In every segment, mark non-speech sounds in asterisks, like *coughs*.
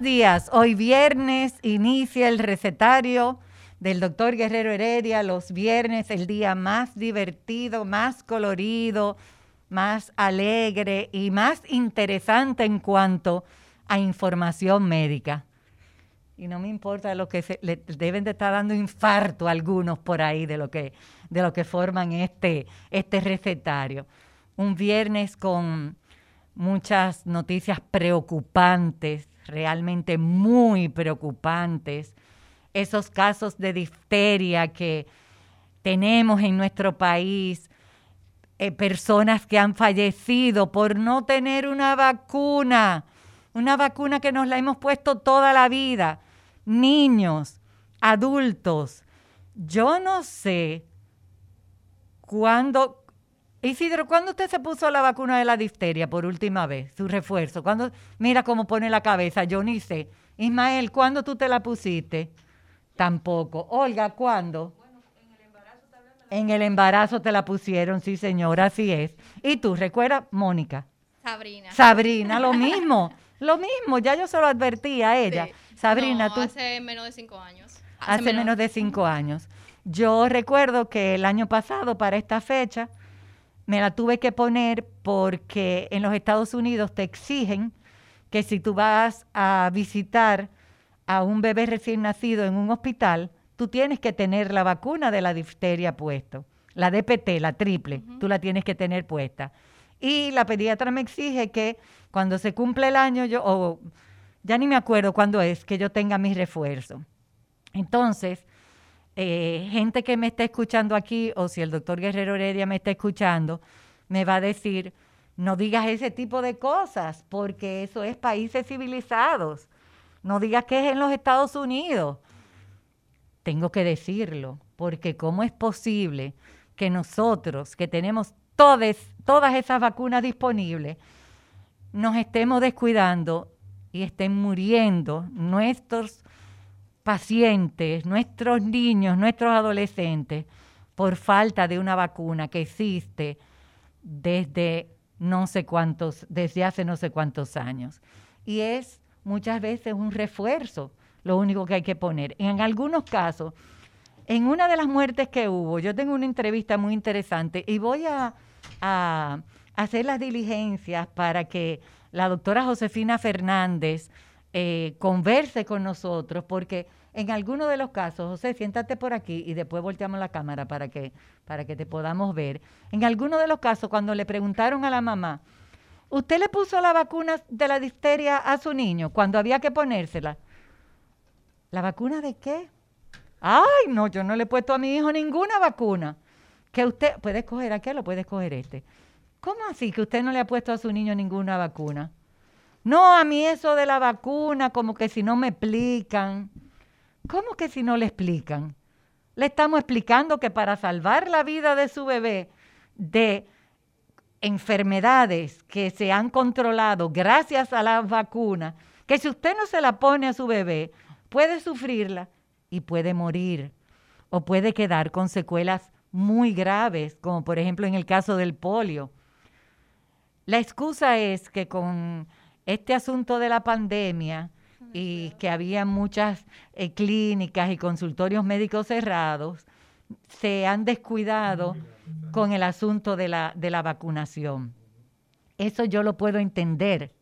Días. Hoy viernes inicia el recetario del doctor Guerrero Heredia. Los viernes, el día más divertido, más colorido, más alegre y más interesante en cuanto a información médica. Y no me importa lo que se, le deben de estar dando infarto a algunos por ahí de lo que, de lo que forman este, este recetario. Un viernes con muchas noticias preocupantes, realmente muy preocupantes. Esos casos de difteria que tenemos en nuestro país, eh, personas que han fallecido por no tener una vacuna, una vacuna que nos la hemos puesto toda la vida, niños, adultos. Yo no sé cuándo, Isidro, ¿cuándo usted se puso la vacuna de la difteria por última vez, su refuerzo? ¿Cuándo? Mira cómo pone la cabeza, yo ni sé. Ismael, ¿cuándo tú te la pusiste? Tampoco. Olga, ¿cuándo? En el embarazo te la pusieron, sí, señora, así es. ¿Y tú, recuerdas, Mónica? Sabrina. Sabrina, lo *laughs* mismo, lo mismo, ya yo se lo advertí a ella. Sí. Sabrina, No, tú Hace menos de cinco años. hace menos de cinco años. Yo recuerdo que el año pasado, para esta fecha, me la tuve que poner porque en los Estados Unidos te exigen que si tú vas a visitar a un bebé recién nacido en un hospital, tú tienes que tener la vacuna de la difteria puesto. La DPT, la triple, tú la tienes que tener puesta. Y la pediatra me exige que cuando se cumple el año, yo, o ya ni me acuerdo cuándo es, que yo tenga mi refuerzo. Entonces, eh, gente que me está escuchando aquí, o si el doctor Guerrero Heredia me está escuchando, me va a decir, no digas ese tipo de cosas, porque eso es países civilizados. No digas que es en los Estados Unidos. Tengo que decirlo, porque ¿cómo es posible que nosotros, que tenemos todas, todas esas vacunas disponibles, nos estemos descuidando y estén muriendo nuestros pacientes, nuestros niños, nuestros adolescentes, por falta de una vacuna que existe desde no sé cuántos, desde hace no sé cuántos años. Y es muchas veces un refuerzo lo único que hay que poner. En algunos casos, en una de las muertes que hubo, yo tengo una entrevista muy interesante y voy a, a hacer las diligencias para que la doctora Josefina Fernández eh, converse con nosotros, porque en algunos de los casos, José, siéntate por aquí y después volteamos la cámara para que, para que te podamos ver. En algunos de los casos, cuando le preguntaron a la mamá, ¿usted le puso la vacuna de la difteria a su niño cuando había que ponérsela? ¿La vacuna de qué? Ay, no, yo no le he puesto a mi hijo ninguna vacuna. Que usted puede escoger aquel o puede escoger este. ¿Cómo así que usted no le ha puesto a su niño ninguna vacuna? No, a mí eso de la vacuna, como que si no me explican. ¿Cómo que si no le explican? Le estamos explicando que para salvar la vida de su bebé de enfermedades que se han controlado gracias a las vacunas, que si usted no se la pone a su bebé, puede sufrirla y puede morir o puede quedar con secuelas muy graves, como por ejemplo en el caso del polio. La excusa es que con este asunto de la pandemia y que había muchas eh, clínicas y consultorios médicos cerrados, se han descuidado con el asunto de la, de la vacunación. Eso yo lo puedo entender,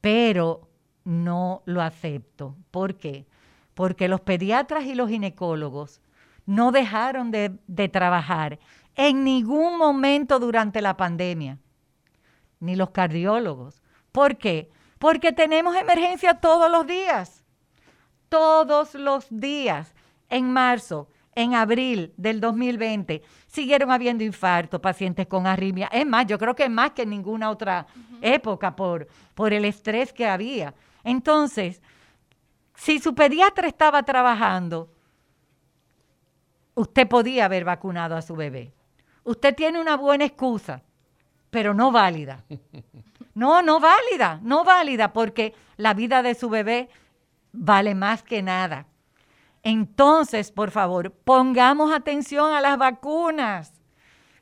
pero no lo acepto. ¿Por qué? Porque los pediatras y los ginecólogos no dejaron de, de trabajar en ningún momento durante la pandemia, ni los cardiólogos. ¿Por qué? Porque tenemos emergencia todos los días, todos los días. En marzo, en abril del 2020, siguieron habiendo infartos, pacientes con arritmia. Es más, yo creo que es más que en ninguna otra época por, por el estrés que había. Entonces, si su pediatra estaba trabajando, usted podía haber vacunado a su bebé. Usted tiene una buena excusa, pero no válida. *laughs* No, no válida, no válida, porque la vida de su bebé vale más que nada. Entonces, por favor, pongamos atención a las vacunas.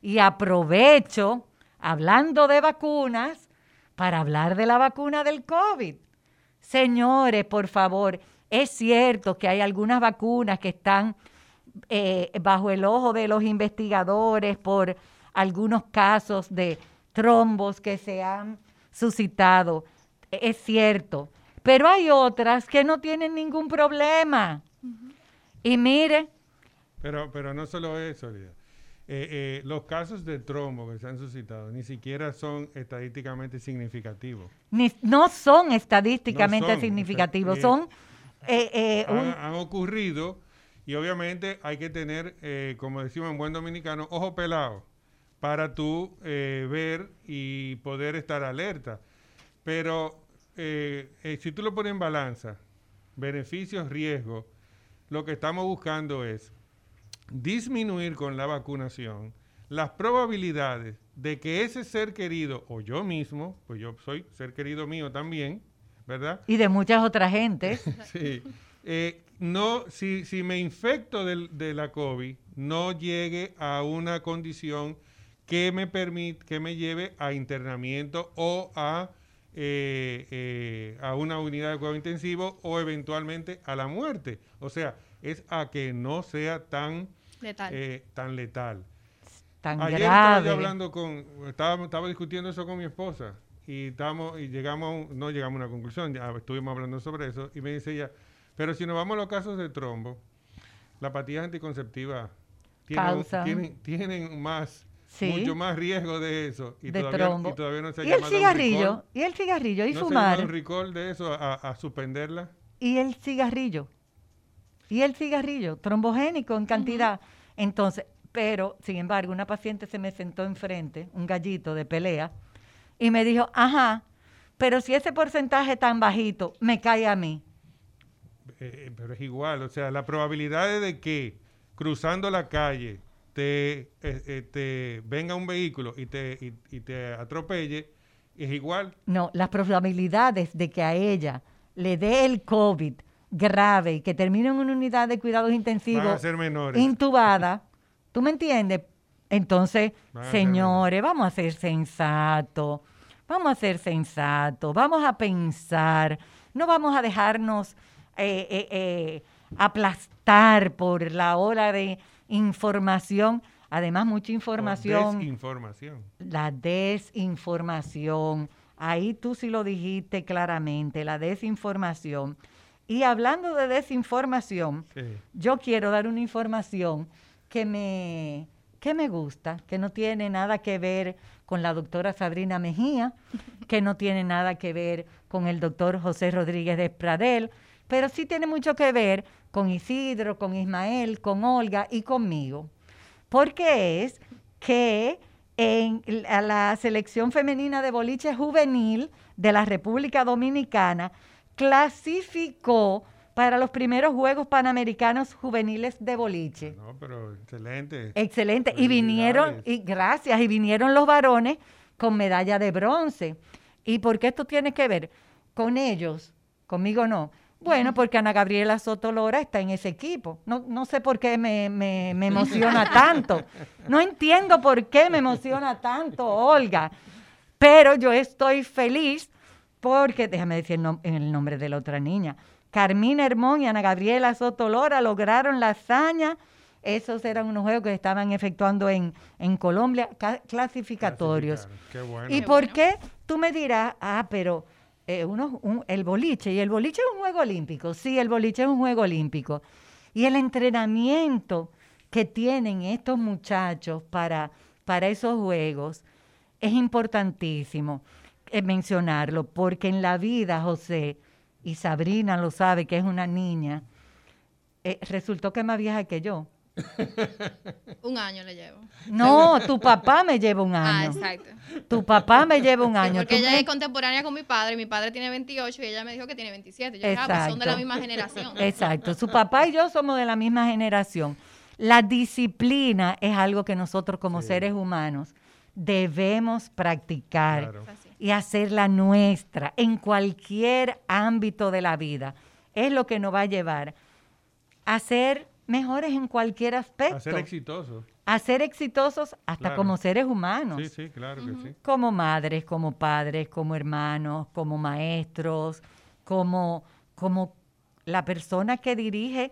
Y aprovecho, hablando de vacunas, para hablar de la vacuna del COVID. Señores, por favor, es cierto que hay algunas vacunas que están eh, bajo el ojo de los investigadores por algunos casos de trombos que se han suscitado. Es cierto. Pero hay otras que no tienen ningún problema. Y mire. Pero, pero no solo eso. Eh, eh, los casos de trombo que se han suscitado ni siquiera son estadísticamente significativos. Ni, no son estadísticamente no son, significativos, son... Eh, han, un... han, ocurrido y obviamente hay que tener, como decimos en buen dominicano, ojo pelado para tú ver y poder estar alerta. Pero si tú lo pones en balanza, beneficios, riesgos, lo que estamos buscando es disminuir con la vacunación las probabilidades de que ese ser querido, o yo mismo, pues yo soy ser querido mío también, ¿verdad? Y de muchas otras gentes. *laughs* sí. Eh, no, si, si, me infecto de, de, la COVID, no llegue a una condición que me permite, que me lleve a internamiento o a eh, eh, a una unidad de cuidado intensivo o eventualmente a la muerte. O sea, es a que no sea tan letal. Eh, tan letal. Tan Ayer grave. estaba yo hablando con, estaba, estaba discutiendo eso con mi esposa y, estamos, y llegamos, no llegamos a una conclusión, ya estuvimos hablando sobre eso y me dice ella, pero si nos vamos a los casos de trombo, la patía anticonceptiva tienen, tienen, tienen más Sí. mucho más riesgo de eso. Y, de todavía, trombo. y todavía no se ha ¿Y el cigarrillo? ¿Y el cigarrillo? ¿Y ¿No fumar? se un recall de eso a, a, suspenderla? ¿Y el cigarrillo? ¿Y el cigarrillo? Trombogénico en cantidad. Uh -huh. Entonces, pero, sin embargo, una paciente se me sentó enfrente, un gallito de pelea, y me dijo, ajá, pero si ese porcentaje tan bajito me cae a mí. Eh, pero es igual, o sea, la probabilidad de que cruzando la calle te, eh, te venga un vehículo y te, y, y te atropelle, es igual. No, las probabilidades de que a ella le dé el COVID grave y que termine en una unidad de cuidados intensivos Van a ser menores. intubada, ¿tú me entiendes? Entonces, señores, vamos a ser sensatos, vamos a ser sensatos, vamos a pensar, no vamos a dejarnos eh, eh, eh, aplastar por la ola de información, además mucha información. O desinformación. La desinformación. Ahí tú sí lo dijiste claramente, la desinformación. Y hablando de desinformación, Sí. yo quiero dar una información que me, que me gusta, que no tiene nada que ver con la doctora Sabrina Mejía, *laughs* que no tiene nada que ver con el doctor José Rodríguez de Pradel, pero sí tiene mucho que ver con Isidro, con Ismael, con Olga y conmigo. Porque es que en la, la selección femenina de boliche juvenil de la República Dominicana clasificó para los primeros Juegos Panamericanos Juveniles de boliche. No, pero excelente. Excelente. Y vinieron, y gracias, y vinieron los varones con medalla de bronce. ¿Y por qué esto tiene que ver? Con ellos, conmigo no. Bueno, porque Ana Gabriela Soto Lora está en ese equipo. No, no sé por qué me, me, me emociona tanto. No entiendo por qué me emociona tanto, Olga. Pero yo estoy feliz porque, déjame decir el, nom el nombre de la otra niña, Carmina Hermón y Ana Gabriela Soto Lora lograron la hazaña Esos eran unos juegos que estaban efectuando en, en Colombia, ca- clasificatorios. Qué bueno. ¿Y Qué por bueno. qué? Tú me dirás, ah, pero eh, el boliche, y el boliche es un juego olímpico. Sí, el boliche es un juego olímpico. Y el entrenamiento que tienen estos muchachos para, para esos juegos es importantísimo eh, mencionarlo, porque en la vida, José, y Sabrina lo sabe, que es una niña, eh, resultó que más vieja que yo. *laughs* Un año le llevo. No, tu papá me lleva un Ah, año. exacto. Tu papá me lleva un Sí, año. porque ¿Tú ella es contemporánea con mi padre. Mi padre tiene 28 y ella me dijo que tiene 27. Yo dije, ah, pues son de la Exacto. misma generación. Exacto. Su papá y yo somos de la misma generación. La disciplina es algo que nosotros como Sí. seres humanos debemos practicar Claro. Es así. y hacerla nuestra en cualquier ámbito de la vida. Es lo que nos va a llevar a ser mejores en cualquier aspecto. A ser exitoso. a ser exitosos hasta Claro. como seres humanos. Sí, sí, claro que sí. como madres, como padres, como hermanos, como maestros, como, como la persona que dirige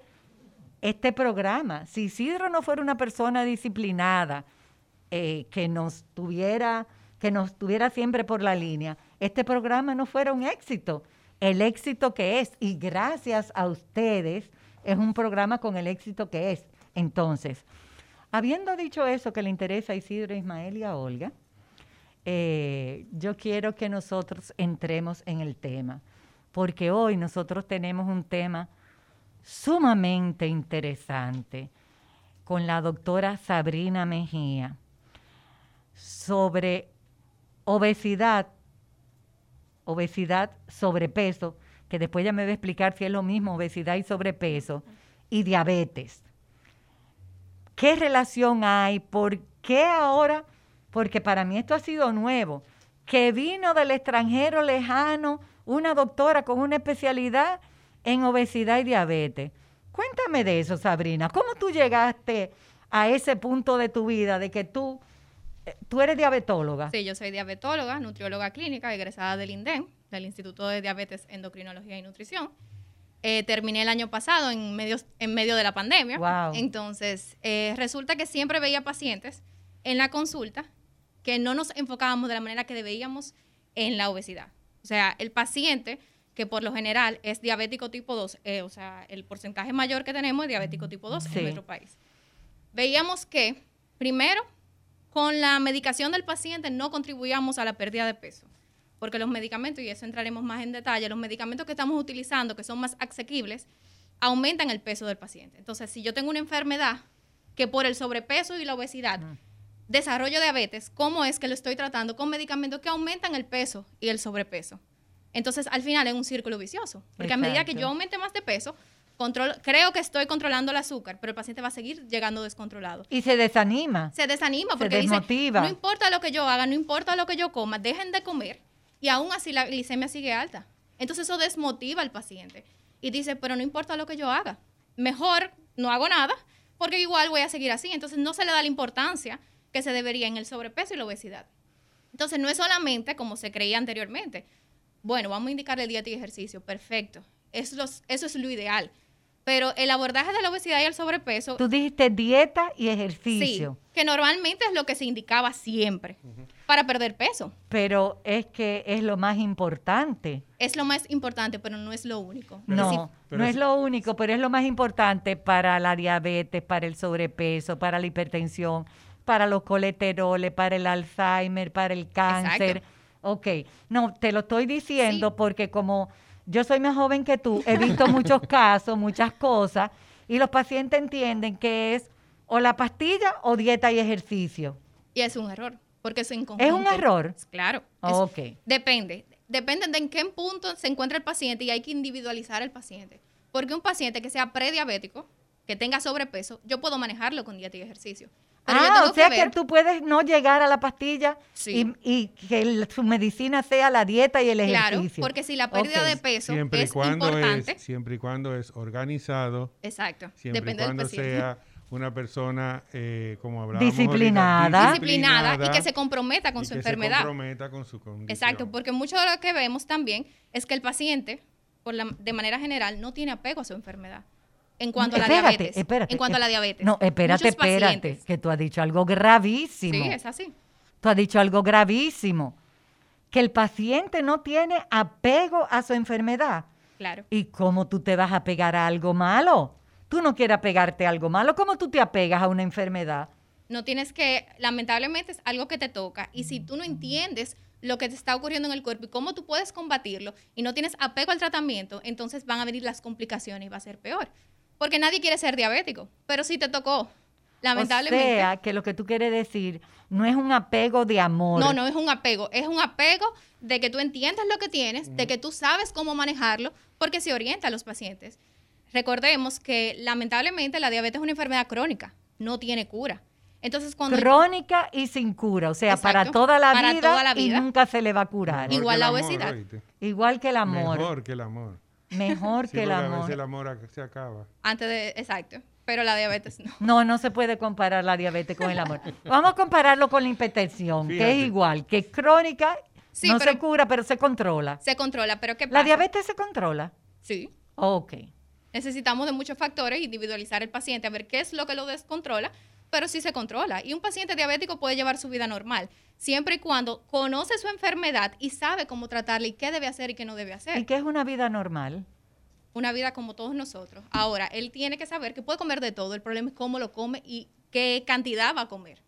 este programa. Si Isidro no fuera una persona disciplinada, eh, que nos tuviera, que nos tuviera siempre por la línea, este programa no fuera un éxito. El éxito que es, y gracias a ustedes, es un programa con el éxito que es. Entonces, habiendo dicho eso que le interesa a Isidro, Ismael y a Olga, eh, yo quiero que nosotros entremos en el tema, porque hoy nosotros tenemos un tema sumamente interesante con la doctora Sabrina Mejía sobre obesidad, obesidad, sobrepeso, que después ya me va a explicar si es lo mismo obesidad y sobrepeso, y diabetes. ¿Qué relación hay? ¿Por qué ahora? Porque para mí esto ha sido nuevo. Que vino del extranjero lejano una doctora con una especialidad en obesidad y diabetes. Cuéntame de eso, Sabrina. ¿Cómo tú llegaste a ese punto de tu vida de que tú, eh, tú eres diabetóloga? Sí, yo soy diabetóloga, nutrióloga clínica, egresada del INDEN, del Instituto de Diabetes, Endocrinología y Nutrición. Eh, terminé el año pasado en medio, en medio de la pandemia. Wow. Entonces, eh, resulta que siempre veía pacientes en la consulta que no nos enfocábamos de la manera que debíamos en la obesidad. O sea, el paciente que por lo general es diabético tipo 2, eh, o sea, el porcentaje mayor que tenemos es diabético tipo 2 Sí. en nuestro país. Veíamos que, primero, con la medicación del paciente no contribuíamos a la pérdida de peso, porque los medicamentos, y eso entraremos más en detalle, los medicamentos que estamos utilizando, que son más asequibles, aumentan el peso del paciente. Entonces, si yo tengo una enfermedad que por el sobrepeso y la obesidad desarrollo diabetes, ¿cómo es que lo estoy tratando con medicamentos que aumentan el peso y el sobrepeso? Entonces, al final es un círculo vicioso, porque a medida que yo aumente más de peso, creo que estoy controlando el azúcar, pero el paciente va a seguir llegando descontrolado Y se desanima. se desanima Se porque desmotiva. dice, no importa lo que yo haga, no importa lo que yo coma, dejen de comer y aún así la glicemia sigue alta. Entonces eso desmotiva al paciente y dice, pero no importa lo que yo haga, mejor no hago nada porque igual voy a seguir así. Entonces no se le da la importancia que se debería en el sobrepeso y la obesidad. Entonces no es solamente como se creía anteriormente. Bueno, vamos a indicarle dieta y ejercicio, perfecto. Eso es, eso es lo ideal. Pero el abordaje de la obesidad y el sobrepeso Tú dijiste dieta y Sí, ejercicio. que normalmente es lo que se indicaba siempre para perder peso. Pero es que es lo más importante. Es lo más importante, pero no es lo único. Pero no, sí, no es sí. lo único, pero es lo más importante para la diabetes, para el sobrepeso, para la hipertensión, para los colesteroles, para el Alzheimer, para el cáncer. Exacto. Ok, no, te lo estoy diciendo Sí. porque como yo soy más joven que tú, he visto muchos casos, muchas cosas, y los pacientes entienden que es o la pastilla o dieta y ejercicio. Y es un error, porque es en conjunto. ¿Es un error? Claro. es- Ok. Depende. Depende de en qué punto se encuentra el paciente y hay que individualizar al paciente. Porque un paciente que sea prediabético, que tenga sobrepeso, yo puedo manejarlo con dieta y ejercicio. Pero yo ah, tengo o sea que tú puedes no llegar a la pastilla Sí. y, y que el- su medicina sea la dieta y el Claro, ejercicio. porque si la pérdida de peso Siempre es cuando importante. es, siempre y cuando es organizado, Exacto. siempre Depende y del cuando paciente. sea una persona, eh, como hablábamos ahorita, Disciplinada. disciplinada y que se comprometa con y su que enfermedad. Se comprometa con su condición. Exacto, porque mucho de lo que vemos también es que el paciente, por la, de manera general, no tiene apego a su enfermedad. En cuanto a la Espérate, diabetes. espérate, en cuanto a la diabetes. No, espérate, Muchos espérate, pacientes- que tú has dicho algo gravísimo. Sí, es así. Tú has dicho algo gravísimo, que el paciente no tiene apego a su enfermedad. Claro. ¿Y cómo tú te vas a pegar a algo malo? Tú no quieres apegarte a algo malo. ¿Cómo tú te apegas a una enfermedad? No tienes que, lamentablemente es algo que te toca y si tú no entiendes lo que te está ocurriendo en el cuerpo y cómo tú puedes combatirlo y no tienes apego al tratamiento, entonces van a venir las complicaciones y va a ser peor. Porque nadie quiere ser diabético, pero si te tocó, lamentablemente. O sea, que lo que tú quieres decir no es un apego de amor. No, no es un apego, es un apego de que tú entiendas lo que tienes, de que tú sabes cómo manejarlo, porque se orienta a los pacientes. Recordemos que lamentablemente la diabetes es una enfermedad crónica, no tiene cura. Entonces cuando Crónica y sin cura. O sea, para toda la, para vida, toda la y nunca se le va a curar. Mejor Igual la amor, obesidad. Igual que el amor. Mejor que el amor. Mejor Sí, que el porque a veces amor. el amor se acaba. antes de exacto, pero la diabetes no. No, no se puede comparar la diabetes con el amor. Vamos a compararlo con la hipertensión, que es igual, que es crónica, Sí, no pero- se cura, pero se controla. Se controla, pero ¿qué pasa? ¿La diabetes se controla? Sí. Ok. Necesitamos de muchos factores, individualizar el paciente, a ver qué es lo que lo descontrola, pero sí se controla. Y un paciente diabético puede llevar su vida normal, siempre y cuando conoce su enfermedad y sabe cómo tratarla y qué debe hacer y qué no debe hacer. ¿Y qué es una vida normal? Una vida como todos nosotros. Ahora, él tiene que saber que puede comer de todo, el problema es cómo lo come y qué cantidad va a comer.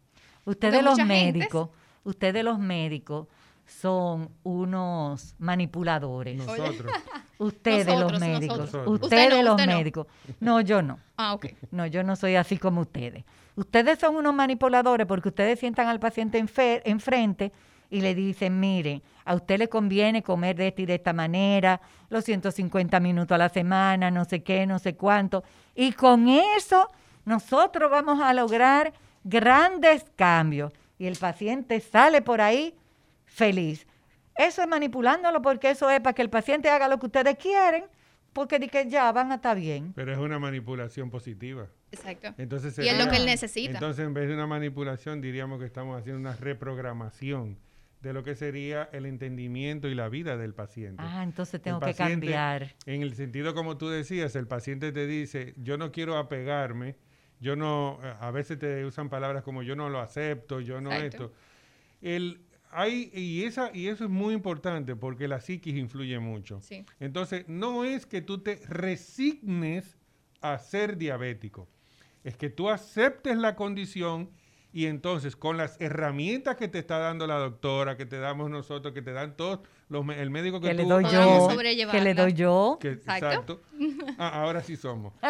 Ustedes los médicos, ustedes los médicos son unos manipuladores. Nosotros. *laughs* Ustedes los médicos, nosotros. Ustedes Usted no, los usted no. médicos. No, yo no. Ah, ok. No, yo no soy así como ustedes. Ustedes son unos manipuladores porque ustedes sientan al paciente enfrente y le dicen, mire, a usted le conviene comer de esta y de esta manera, los 150 minutos a la semana, no sé qué, no sé cuánto. Y con eso nosotros vamos a lograr grandes cambios. Y el paciente sale por ahí feliz. Eso es manipulándolo porque eso es para que el paciente haga lo que ustedes quieren, porque que ya van a estar bien. Pero es una manipulación positiva. Exacto. Entonces, y es lo que él necesita. Entonces, en vez de una manipulación, diríamos que estamos haciendo una reprogramación de lo que sería el entendimiento y la vida del paciente. Ah, entonces tengo que cambiar. En el sentido como tú decías, el paciente te dice, yo no quiero apegarme, yo no, a veces te usan palabras como yo no lo acepto, yo no Exacto. esto. El, hay, y, esa, y eso es muy importante porque la psiquis influye mucho. Sí. Entonces, no es que tú te resignes a ser diabético, es que tú aceptes la condición y entonces con las herramientas que te está dando la doctora, que te damos nosotros, que te dan todos los, el médico que, Que le doy yo, que le doy yo. que- Exacto. exacto. Ah, ahora sí somos. *laughs*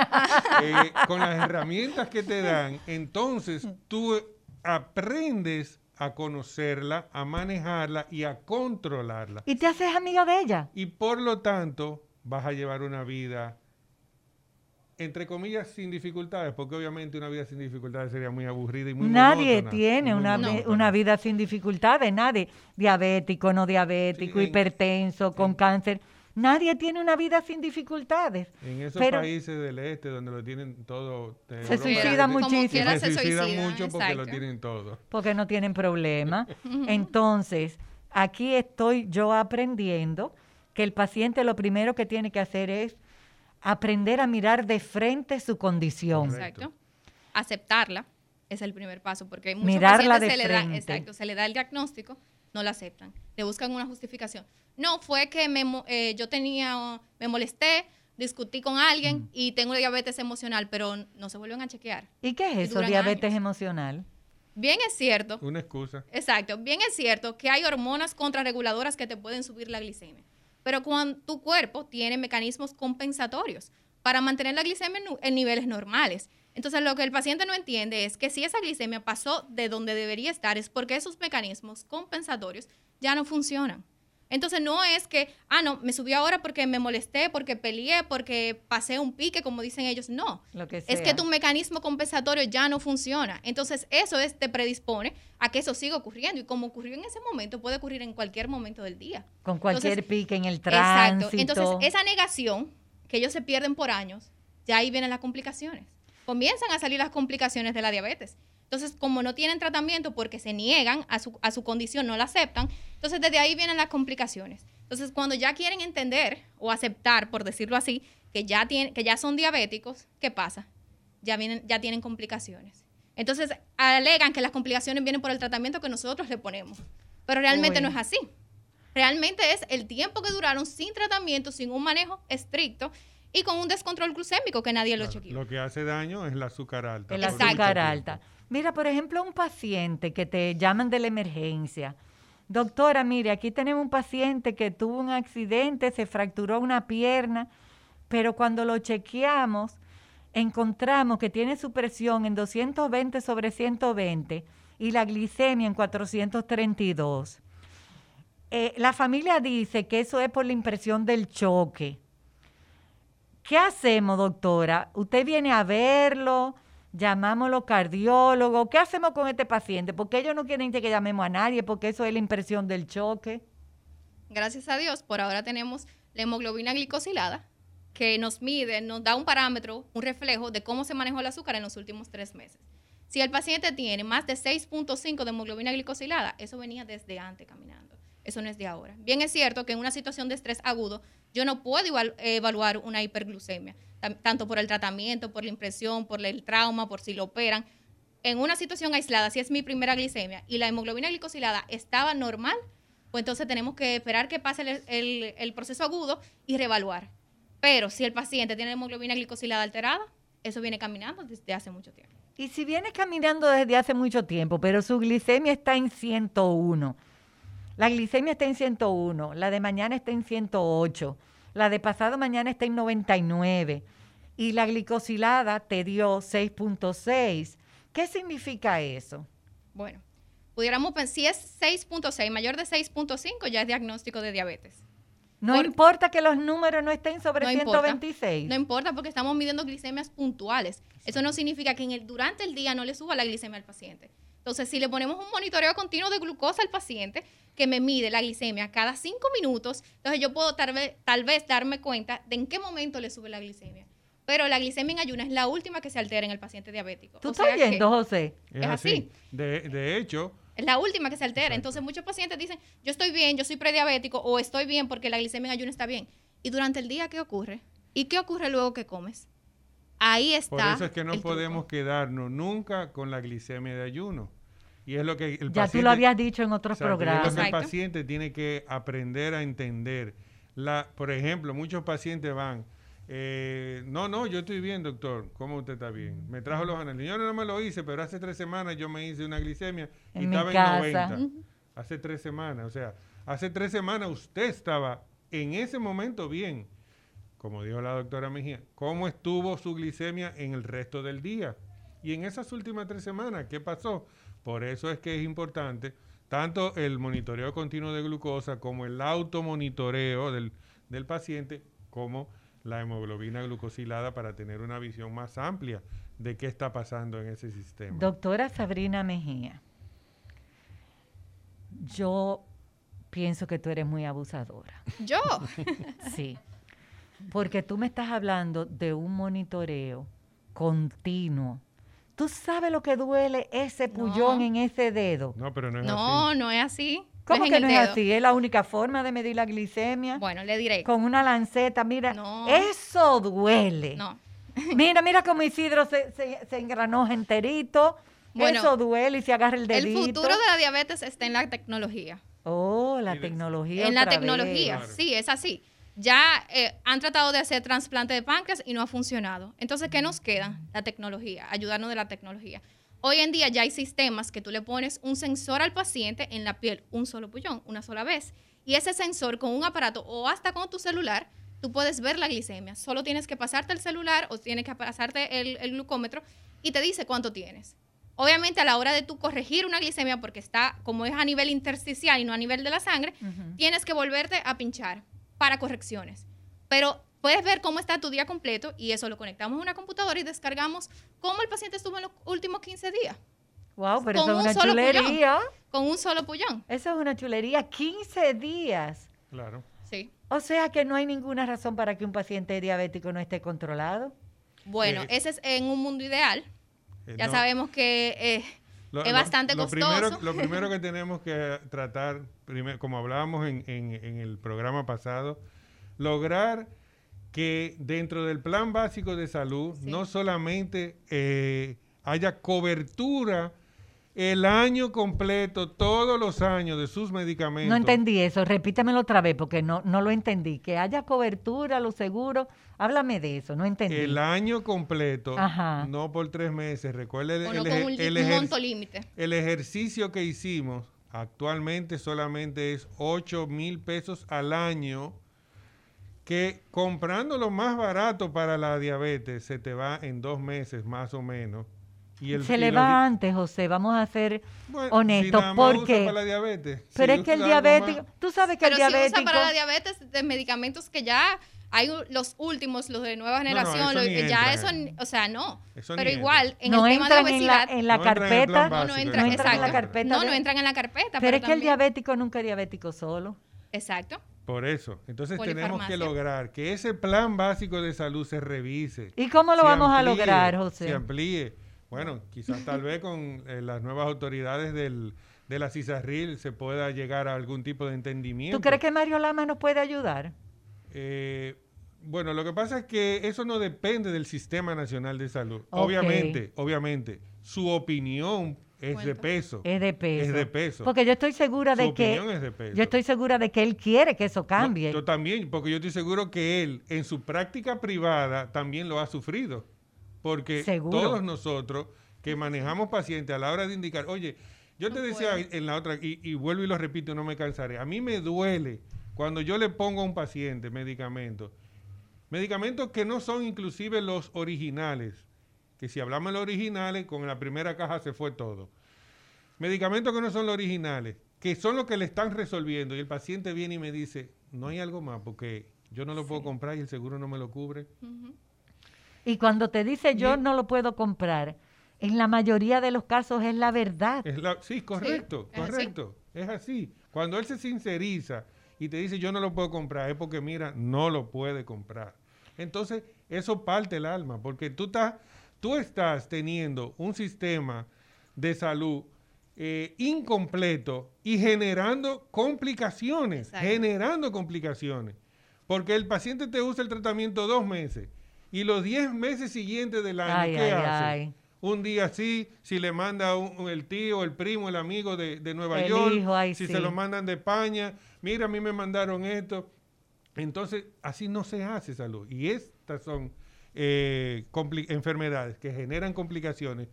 Eh, con las herramientas que te dan, entonces tú aprendes a conocerla, a manejarla y a controlarla. Y te haces amiga de ella. Y por lo tanto, vas a llevar una vida, entre comillas, sin dificultades, porque obviamente una vida sin dificultades sería muy aburrida y muy nadie monótona, tiene muy una, vi- una vida sin dificultades, nadie. Diabético, no diabético, Sí, en- hipertenso, con cáncer. Nadie tiene una vida sin dificultades. En esos Pero- países del este donde lo tienen todo... Se suicidan muchísimo. Se se suicidan suicidan, mucho porque lo tienen todo. porque no tienen problema. *laughs* Entonces, aquí estoy yo aprendiendo que el paciente lo primero que tiene que hacer es aprender a mirar de frente su condición. Correcto. Exacto. Aceptarla es el primer paso, porque hay muchos Mirarla pacientes de se le da, frente. exacto, se le da el diagnóstico, no la aceptan, le buscan una justificación. No, fue que me, mo- eh, yo tenía, me molesté, discutí con Mm. alguien y tengo diabetes emocional, pero no se vuelven a chequear. ¿Y qué es eso, diabetes años. emocional? Bien es cierto, Una excusa. Exacto, bien es cierto que hay hormonas contrarreguladoras que te pueden subir la glicemia, pero cuando tu cuerpo tiene mecanismos compensatorios para mantener la glicemia en, en niveles normales. Entonces, lo que el paciente no entiende es que si esa glicemia pasó de donde debería estar es porque esos mecanismos compensatorios ya no funcionan. Entonces, no es que, ah, no, me subí ahora porque me molesté, porque peleé, porque pasé un pique, como dicen ellos. No, Lo que es que tu mecanismo compensatorio ya no funciona. Entonces, eso es, te predispone a que eso siga ocurriendo. Y como ocurrió en ese momento, puede ocurrir en cualquier momento del día. Con cualquier Entonces, pique en el tránsito. Exacto. Entonces, esa negación que ellos se pierden por años, ya ahí vienen las complicaciones. Comienzan a salir las complicaciones de la diabetes. Entonces, como no tienen tratamiento porque se niegan a su, a su condición, no la aceptan, entonces desde ahí vienen las complicaciones. Entonces, cuando ya quieren entender o aceptar, por decirlo así, que ya, tienen, que ya son diabéticos, ¿qué pasa? Ya, vienen, ya tienen complicaciones. Entonces, alegan que las complicaciones vienen por el tratamiento que nosotros le ponemos. Pero realmente no es así. Realmente es el tiempo que duraron sin tratamiento, sin un manejo estricto y con un descontrol glucémico que nadie lo chequeó. Lo que hace daño es el azúcar alta. El azúcar alta. Mira, por ejemplo, un paciente que te llaman de la emergencia. Doctora, mire, aquí tenemos un paciente que tuvo un accidente, se fracturó una pierna, pero cuando lo chequeamos, encontramos que tiene su presión en 220 sobre 120 y la glicemia en 432. Eh, la familia dice que eso es por la impresión del choque. ¿Qué hacemos, doctora? Usted viene a verlo, los cardiólogos. ¿Qué hacemos con este paciente? Porque ellos no quieren que llamemos a nadie, porque eso es la impresión del choque. Gracias a Dios, por ahora tenemos la hemoglobina glicosilada, que nos mide, nos da un parámetro, un reflejo de cómo se manejó el azúcar en los últimos tres meses. Si el paciente tiene más de 6.5 de hemoglobina glicosilada, eso venía desde antes caminando. Eso no es de ahora. Bien es cierto que en una situación de estrés agudo yo no puedo evaluar una hiperglucemia, tanto por el tratamiento, por la impresión, por el trauma, por si lo operan. En una situación aislada, si es mi primera glicemia y la hemoglobina glicosilada estaba normal, pues entonces tenemos que esperar que pase el, proceso agudo y reevaluar. Pero si el paciente tiene hemoglobina glicosilada alterada, eso viene caminando desde hace mucho tiempo. Y si viene caminando desde hace mucho tiempo, pero su glicemia está en 101, la glicemia está en 101, la de mañana está en 108, la de pasado mañana está en 99 y la glicosilada te dio 6.6. ¿Qué significa eso? Bueno, pudiéramos pensar, si es 6.6, mayor de 6.5 ya es diagnóstico de diabetes. No importa que los números no estén sobre 126. no importa porque estamos midiendo glicemias puntuales. Eso no significa que en el, durante el día no le suba la glicemia al paciente. Entonces, si le ponemos un monitoreo continuo de glucosa al paciente, que me mide la glicemia cada cinco minutos, entonces yo puedo tal vez, tal vez darme cuenta de en qué momento le sube la glicemia. Pero la glicemia en ayuno es la última que se altera en el paciente diabético. ¿Tú estás viendo, José? Es, así. De, hecho... Es la última que se altera. Entonces muchos pacientes dicen, yo estoy bien, yo soy prediabético o estoy bien porque la glicemia en ayuno está bien. ¿Y durante el día qué ocurre? ¿Y qué ocurre luego que comes? Ahí está. Por eso es que no podemos quedarnos nunca con la glicemia de ayuno. Y es lo que el ya tú lo habías dicho en otros programas. Es lo que el paciente tiene que aprender a entender. La, por ejemplo, muchos pacientes van, eh, no, no, yo estoy bien, doctor. ¿Cómo usted está bien? Me trajo los análisis. Yo no me lo hice, pero hace tres semanas yo me hice una glicemia y estaba en 90. Hace tres semanas. O sea, hace tres semanas usted estaba en ese momento bien. Como dijo la doctora Mejía, ¿cómo estuvo su glicemia en el resto del día? Y en esas últimas tres semanas, ¿qué pasó? Por eso es que es importante tanto el monitoreo continuo de glucosa como el automonitoreo del, del paciente, como la hemoglobina glucosilada para tener una visión más amplia de qué está pasando en ese sistema. Doctora Sabrina Mejía, yo pienso que tú eres muy abusadora. ¿Yo? *laughs* Sí, porque tú me estás hablando de un monitoreo continuo ¿Tú sabes lo que duele ese pullón en ese dedo? No, pero no es así. No, no es así. ¿Cómo que no es así? Es la única forma de medir la glicemia. Bueno, le diré. Con una lanceta, mira. Eso duele. No. *laughs* mira, mira cómo Isidro se, se, engranó enterito. eso duele y se agarra el dedito. El futuro de la diabetes está en la tecnología. Oh, la tecnología. En la tecnología, sí, es así ya eh, han tratado de hacer trasplante de páncreas y no ha funcionado. Entonces, ¿qué nos queda? La tecnología, ayudarnos de la tecnología. Hoy en día ya hay sistemas que tú le pones un sensor al paciente en la piel, un solo pullón, una sola vez. Y ese sensor con un aparato o hasta con tu celular, tú puedes ver la glicemia. Solo tienes que pasarte el celular o tienes que pasarte el, glucómetro y te dice cuánto tienes. Obviamente a la hora de tú corregir una glicemia, porque está como es a nivel intersticial y no a nivel de la sangre, tienes que volverte a pinchar para correcciones. Pero puedes ver cómo está tu día completo y eso lo conectamos a una computadora y descargamos cómo el paciente estuvo en los últimos 15 días. Wow, pero eso es una chulería. con un solo pullón. Eso es una chulería. 15 días. Claro. Sí. O sea que no hay ninguna razón para que un paciente diabético no esté controlado. Bueno, eh, ese es en un mundo ideal. Eh, ya sabemos que eh, es bastante lo costoso. Primero, lo primero que *laughs* tenemos que tratar, como hablábamos en, en, el programa pasado, lograr que dentro del plan básico de salud no solamente eh, haya cobertura el año completo, todos los años de sus medicamentos. No entendí eso, repítamelo otra vez porque no, no lo entendí. Que haya cobertura, los seguros, háblame de eso, no entendí. El año completo, no por tres meses. Recuerde el, el, monto límite. El ejercicio que hicimos actualmente solamente es 8 mil pesos al año que comprando lo más barato para la diabetes se te va en dos meses más o menos. Y el, se le va antes, José, vamos a ser honestos. porque, para la diabetes. Pero es que el diabético, tú sabes que el diabético... usa para la diabetes de medicamentos que ya hay los últimos, los de nueva generación, ya eso, o sea, no. pero igual, en el tema de obesidad... En la, carpeta. no, no entran, en la carpeta. No, no entran en la carpeta. Pero, es que el diabético nunca es diabético solo. Exacto. Por eso. Entonces tenemos que lograr que ese plan básico de salud se revise. ¿Y cómo lo vamos a lograr, José? Se amplíe. Bueno, quizás tal vez con eh, las nuevas autoridades del, de la CISARRIL se pueda llegar a algún tipo de entendimiento. ¿Tú crees que Mario Lama nos puede ayudar? Eh, bueno, lo que pasa es que eso no depende del Sistema Nacional de Salud. Obviamente, obviamente, su opinión es de peso. Es de peso. Es de peso. Porque yo estoy segura de que. Es de peso. Yo estoy segura de que él quiere que eso cambie. yo también, porque yo estoy seguro que él, en su práctica privada, también lo ha sufrido. Porque todos nosotros que manejamos pacientes a la hora de indicar, oye, yo te decía en la otra, y, y vuelvo y lo repito, no me cansaré. A mí me duele cuando yo le pongo a un paciente medicamentos, medicamentos que no son inclusive los originales que si hablamos de los originales, con la primera caja se fue todo. Medicamentos que no son los originales, que son los que le están resolviendo, y el paciente viene y me dice, no hay algo más, porque yo no lo puedo comprar y el seguro no me lo cubre. Y cuando te dice yo no lo puedo comprar, en la mayoría de los casos es la verdad. sí, correcto, correcto. Es así. Cuando él se sinceriza y te dice yo no lo puedo comprar, es porque mira, no lo puede comprar. Entonces, eso parte el alma, porque tú estás tú estás teniendo un sistema de salud eh, incompleto y generando complicaciones, generando complicaciones. Porque el paciente te usa el tratamiento dos meses y los diez meses siguientes del año, ¿qué hace? Un día sí, si le manda el tío, el primo, el amigo de, Nueva York, si se lo mandan de España, mira, a mí me mandaron esto. Entonces, así no se hace salud. Y estas son eh, enfermedades que generan complicaciones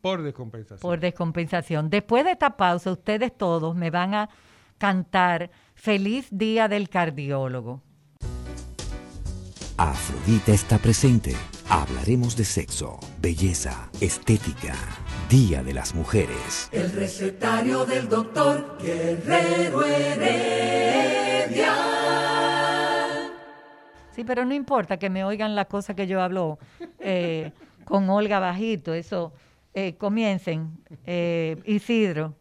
por descompensación. Por descompensación. Después de esta pausa, ustedes todos me van a cantar Feliz Día del Cardiólogo. Afrodita está presente. Hablaremos de sexo, belleza, estética. Día de las Mujeres. El recetario del doctor Guerrero Heredia. Sí, pero no importa que me oigan las cosas que yo hablo eh, con Olga bajito, eso. Eh, comiencen. Eh, Isidro,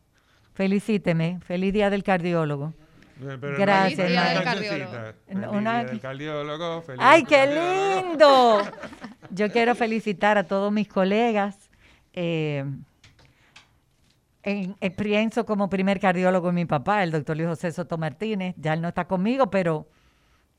felicíteme. Feliz día del cardiólogo. Gracias. Feliz día del cardiólogo. Feliz cardiólogo. ¡Ay, qué lindo! Yo quiero felicitar a todos mis colegas. en, pienso como primer cardiólogo mi papá, el doctor Luis José Soto Martínez. Ya él no está conmigo, pero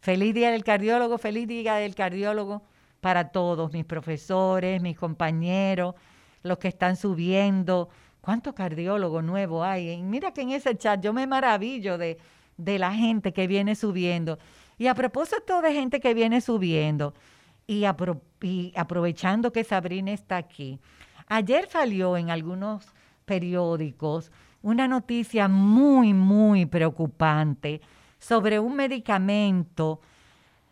Feliz día del cardiólogo, feliz día del cardiólogo para todos, mis profesores, mis compañeros, los que están subiendo. ¿Cuántos cardiólogos nuevos hay? Mira que en ese chat yo me maravillo de, la gente que viene subiendo. Y a propósito de gente que viene subiendo y, y aprovechando que Sabrina está aquí, ayer salió en algunos periódicos una noticia muy, muy preocupante sobre un medicamento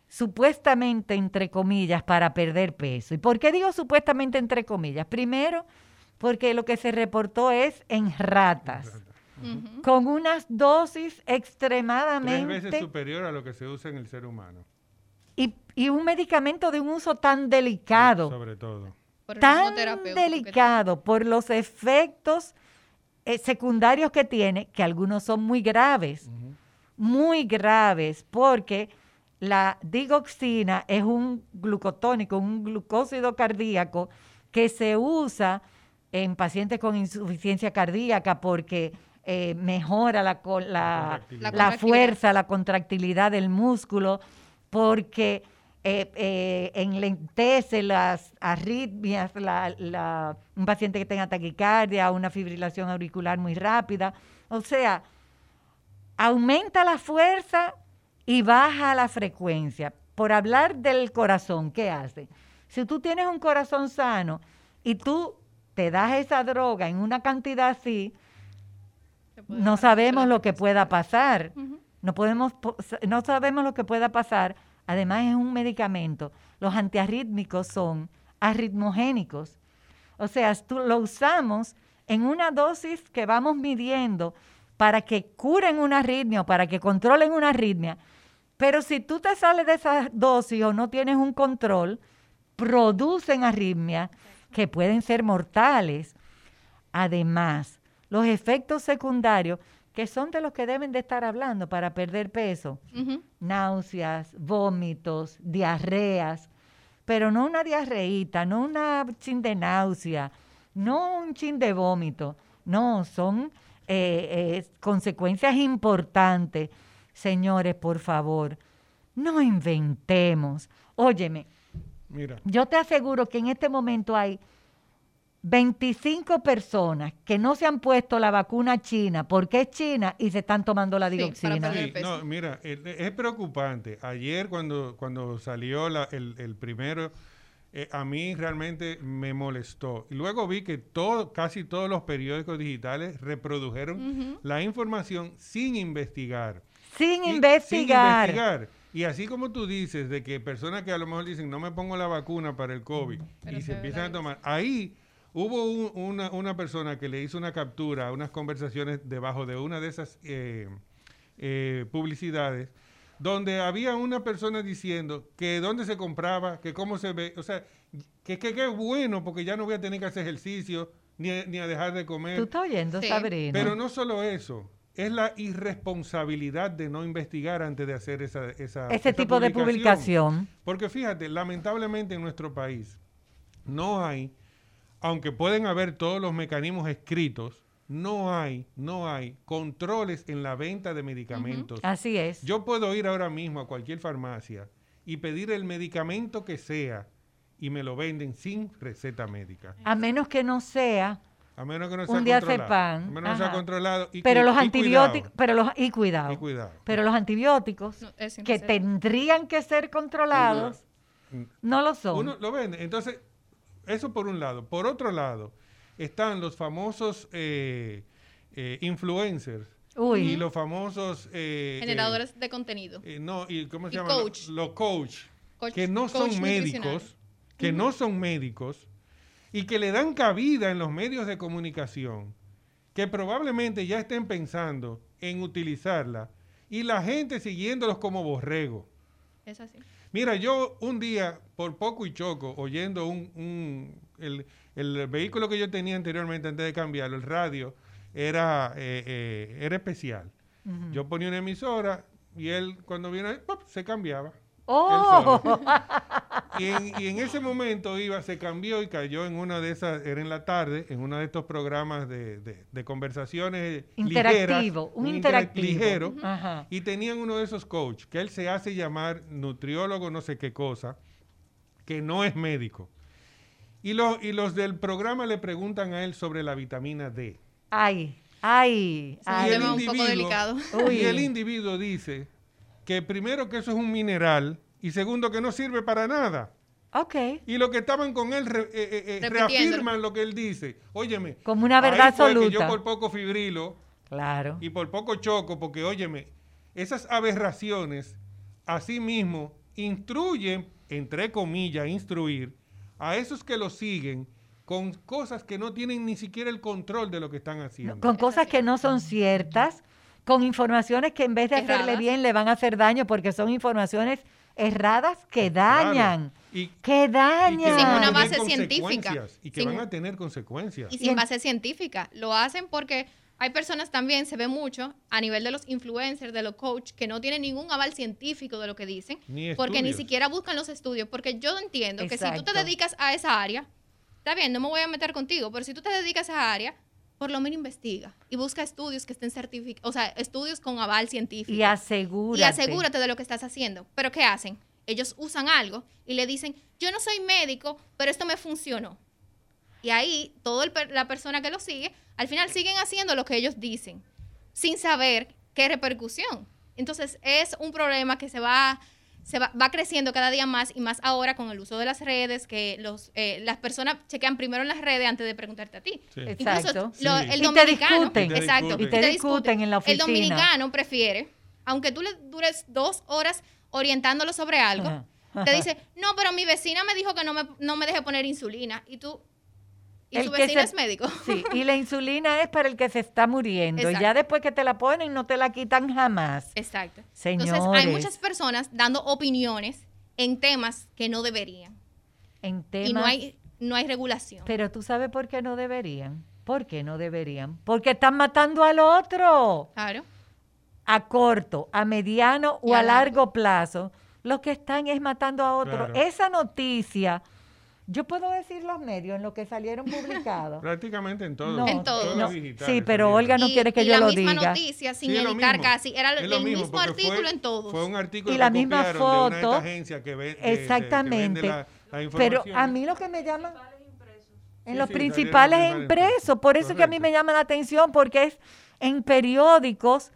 supuestamente, entre comillas, para perder peso. ¿Y por qué digo supuestamente, entre comillas? Primero, porque lo que se reportó es en ratas. Con unas dosis extremadamente... Tres veces superior a lo que se usa en el ser humano. Y, y un medicamento de un uso tan delicado. sobre todo. tan delicado por los efectos eh, secundarios que tiene, que algunos son muy graves muy graves porque la digoxina es un glucotónico, un glucósido cardíaco que se usa en pacientes con insuficiencia cardíaca porque eh, mejora la, la, La la contractilidad. fuerza, la contractilidad del músculo, porque eh, eh, enlentece las arritmias, un paciente que tenga taquicardia, una fibrilación auricular muy rápida. O sea, aumenta la fuerza y baja la frecuencia. Por hablar del corazón, ¿qué hace? Si tú tienes un corazón sano y tú te das esa droga en una cantidad así, no sabemos lo que pueda pasar. No podemos, no sabemos lo que pueda pasar. Además es un medicamento. Los antiarrítmicos son arritmogénicos. O sea, tú- lo usamos en una dosis que vamos midiendo para que curen una arritmia o para que controlen una arritmia. Pero si tú te sales de esa dosis o no tienes un control, producen arritmias que pueden ser mortales. Además, los efectos secundarios, que son de los que deben de estar hablando para perder peso, náuseas, vómitos, diarreas, pero no una diarreíta, no una chin de náusea, no un chin de vómito, no, son eh, eh, consecuencias importantes. Señores, por favor, no inventemos. Óyeme, Mira, yo te aseguro que en este momento hay 25 personas que no se han puesto la vacuna china porque es china y se están tomando la dioxina. Sí, no, mira, es preocupante. Ayer cuando, cuando salió la- el, el primero, eh, a mí realmente me molestó. Y luego vi que todo, casi todos los periódicos digitales reprodujeron la información sin investigar. Sin Y- investigar. Sin investigar. Y así como tú dices, de que personas que a lo mejor dicen, no me pongo la vacuna para el COVID, Pero y se empiezan a tomar. Ahí hubo un- una, una persona que le hizo una captura, unas conversaciones debajo de una de esas eh, eh, publicidades, donde había una persona diciendo que dónde se compraba, que cómo se ve, o sea, que que qué bueno, porque ya no voy a tener que hacer ejercicio, ni, a- ni a dejar de comer. ¿Tú estás oyendo, Sí. Sabrina? Pero no solo eso, es la irresponsabilidad de no investigar antes de hacer esa, esa Ese esa tipo de publicación. Porque fíjate, lamentablemente en nuestro país no hay, aunque pueden haber todos los mecanismos escritos, no hay, no hay controles en la venta de medicamentos. Así es. Yo puedo ir ahora mismo a cualquier farmacia y pedir el medicamento que sea y me lo venden sin receta médica. A menos que no sea, A menos que no sea Un día sepan, A menos que no sea controlado. Y pero los y antibióticos, cuidado. pero los y cuidado. Y cuidado. Pero los antibióticos No, que tendrían que ser controlados no lo son. Uno lo vende. Entonces, eso por un lado. Por otro lado, están los famosos eh, eh, influencers Uy. y los famosos... eh, Generadores de contenido. no, y ¿cómo se Y llama? Los- coach. Los coach, Coach- que no coach son médicos, que no son médicos y que le dan cabida en los medios de comunicación, que probablemente ya estén pensando en utilizarla y la gente siguiéndolos como borrego. Es así. Mira, yo un día, por poco y choco, oyendo un, un- el, el vehículo que yo tenía anteriormente, antes de cambiarlo, el radio, era, eh, eh, era especial. Yo ponía una emisora y él, cuando vino, ¡pop! se cambiaba. ¡Oh! *laughs* Y en, y en ese momento iba, se cambió y cayó en una de esas, era en la tarde, en uno de estos programas de, de- de conversaciones Interactivo, ligeras, un interac- interactivo. ligero, Ajá. y tenían uno de esos coach que él se hace llamar nutriólogo no sé qué cosa, que no es médico. Y, los y los del programa le preguntan a él sobre la vitamina D. Ay, ay, ay. tema un poco delicado. Uy. y el individuo dice que primero que eso es un mineral y segundo que no sirve para nada. Ok. Y los que estaban con él re- eh, eh, eh, reafirman lo que él dice. Óyeme. Como una verdad ahí fue que absoluta. yo por poco fibrilo Claro. y por poco choco, porque óyeme, esas aberraciones asimismo instruyen, entre comillas, instruir a esos que lo siguen con cosas que no tienen ni siquiera el control de lo que están haciendo. Con cosas que no son ciertas, con informaciones que en vez de hacerle bien le van a hacer daño porque son informaciones erradas que dañan. Y- Que y que dañan. van a Sin una tener base científica. consecuencias, Y que Sin- van a tener consecuencias. Y Y sin base científica. Lo hacen porque hay personas también, se ve mucho, a nivel de los influencers, de los coach, que no tienen ningún aval científico de lo que dicen. Ni porque ni siquiera buscan los estudios. Porque yo entiendo que si tú te dedicas a esa área, está bien, no me voy a meter contigo, pero si tú te dedicas a esa área, por lo menos investiga y busca estudios que estén certificados, o sea, estudios con aval científico. Y asegúrate. Y asegúrate de lo que estás haciendo. Pero ¿qué hacen? Ellos usan algo y le dicen, yo no soy médico, pero esto me funcionó. Y ahí, toda la persona que lo sigue, al final siguen haciendo lo que ellos dicen, sin saber qué repercusión. Entonces, es un problema que se va se va, creciendo cada día más y más ahora con el uso de las redes, que los eh, las personas chequean primero en las redes antes de preguntarte a ti. Exacto. el dominicano, y te discuten. exacto, y te, discuten en la oficina. El dominicano prefiere, aunque tú le dures dos horas orientándolo sobre algo, te dice, no, pero mi vecina me dijo que no me, no me deje poner insulina. Y tú, y su vecino es médico. *laughs* Sí, y la *laughs* insulina es para el que se está muriendo. Y ya después que te la ponen, no te la quitan jamás. Exacto. Señores. Entonces, hay muchas personas dando opiniones en temas que no deberían. En temas. Y no hay, no hay regulación. Pero tú sabes por qué no deberían. ¿Por qué no deberían? Porque están matando al otro. Claro. A corto, a mediano o a, largo. plazo. Lo que están es matando a otro. Esa noticia yo puedo decir los medios en los que salieron publicados. *laughs* Prácticamente en todos. No, en todos. sí, pero Olga no quiere que yo lo diga. la misma noticia, sin editar casi. Era el mismo, artículo en todos. Fue un artículo y la misma foto. De una agencia que, ve, exactamente. la, pero a mí lo que me llama... En los principales impresos. Por eso que a mí me llama la atención, porque es en periódicos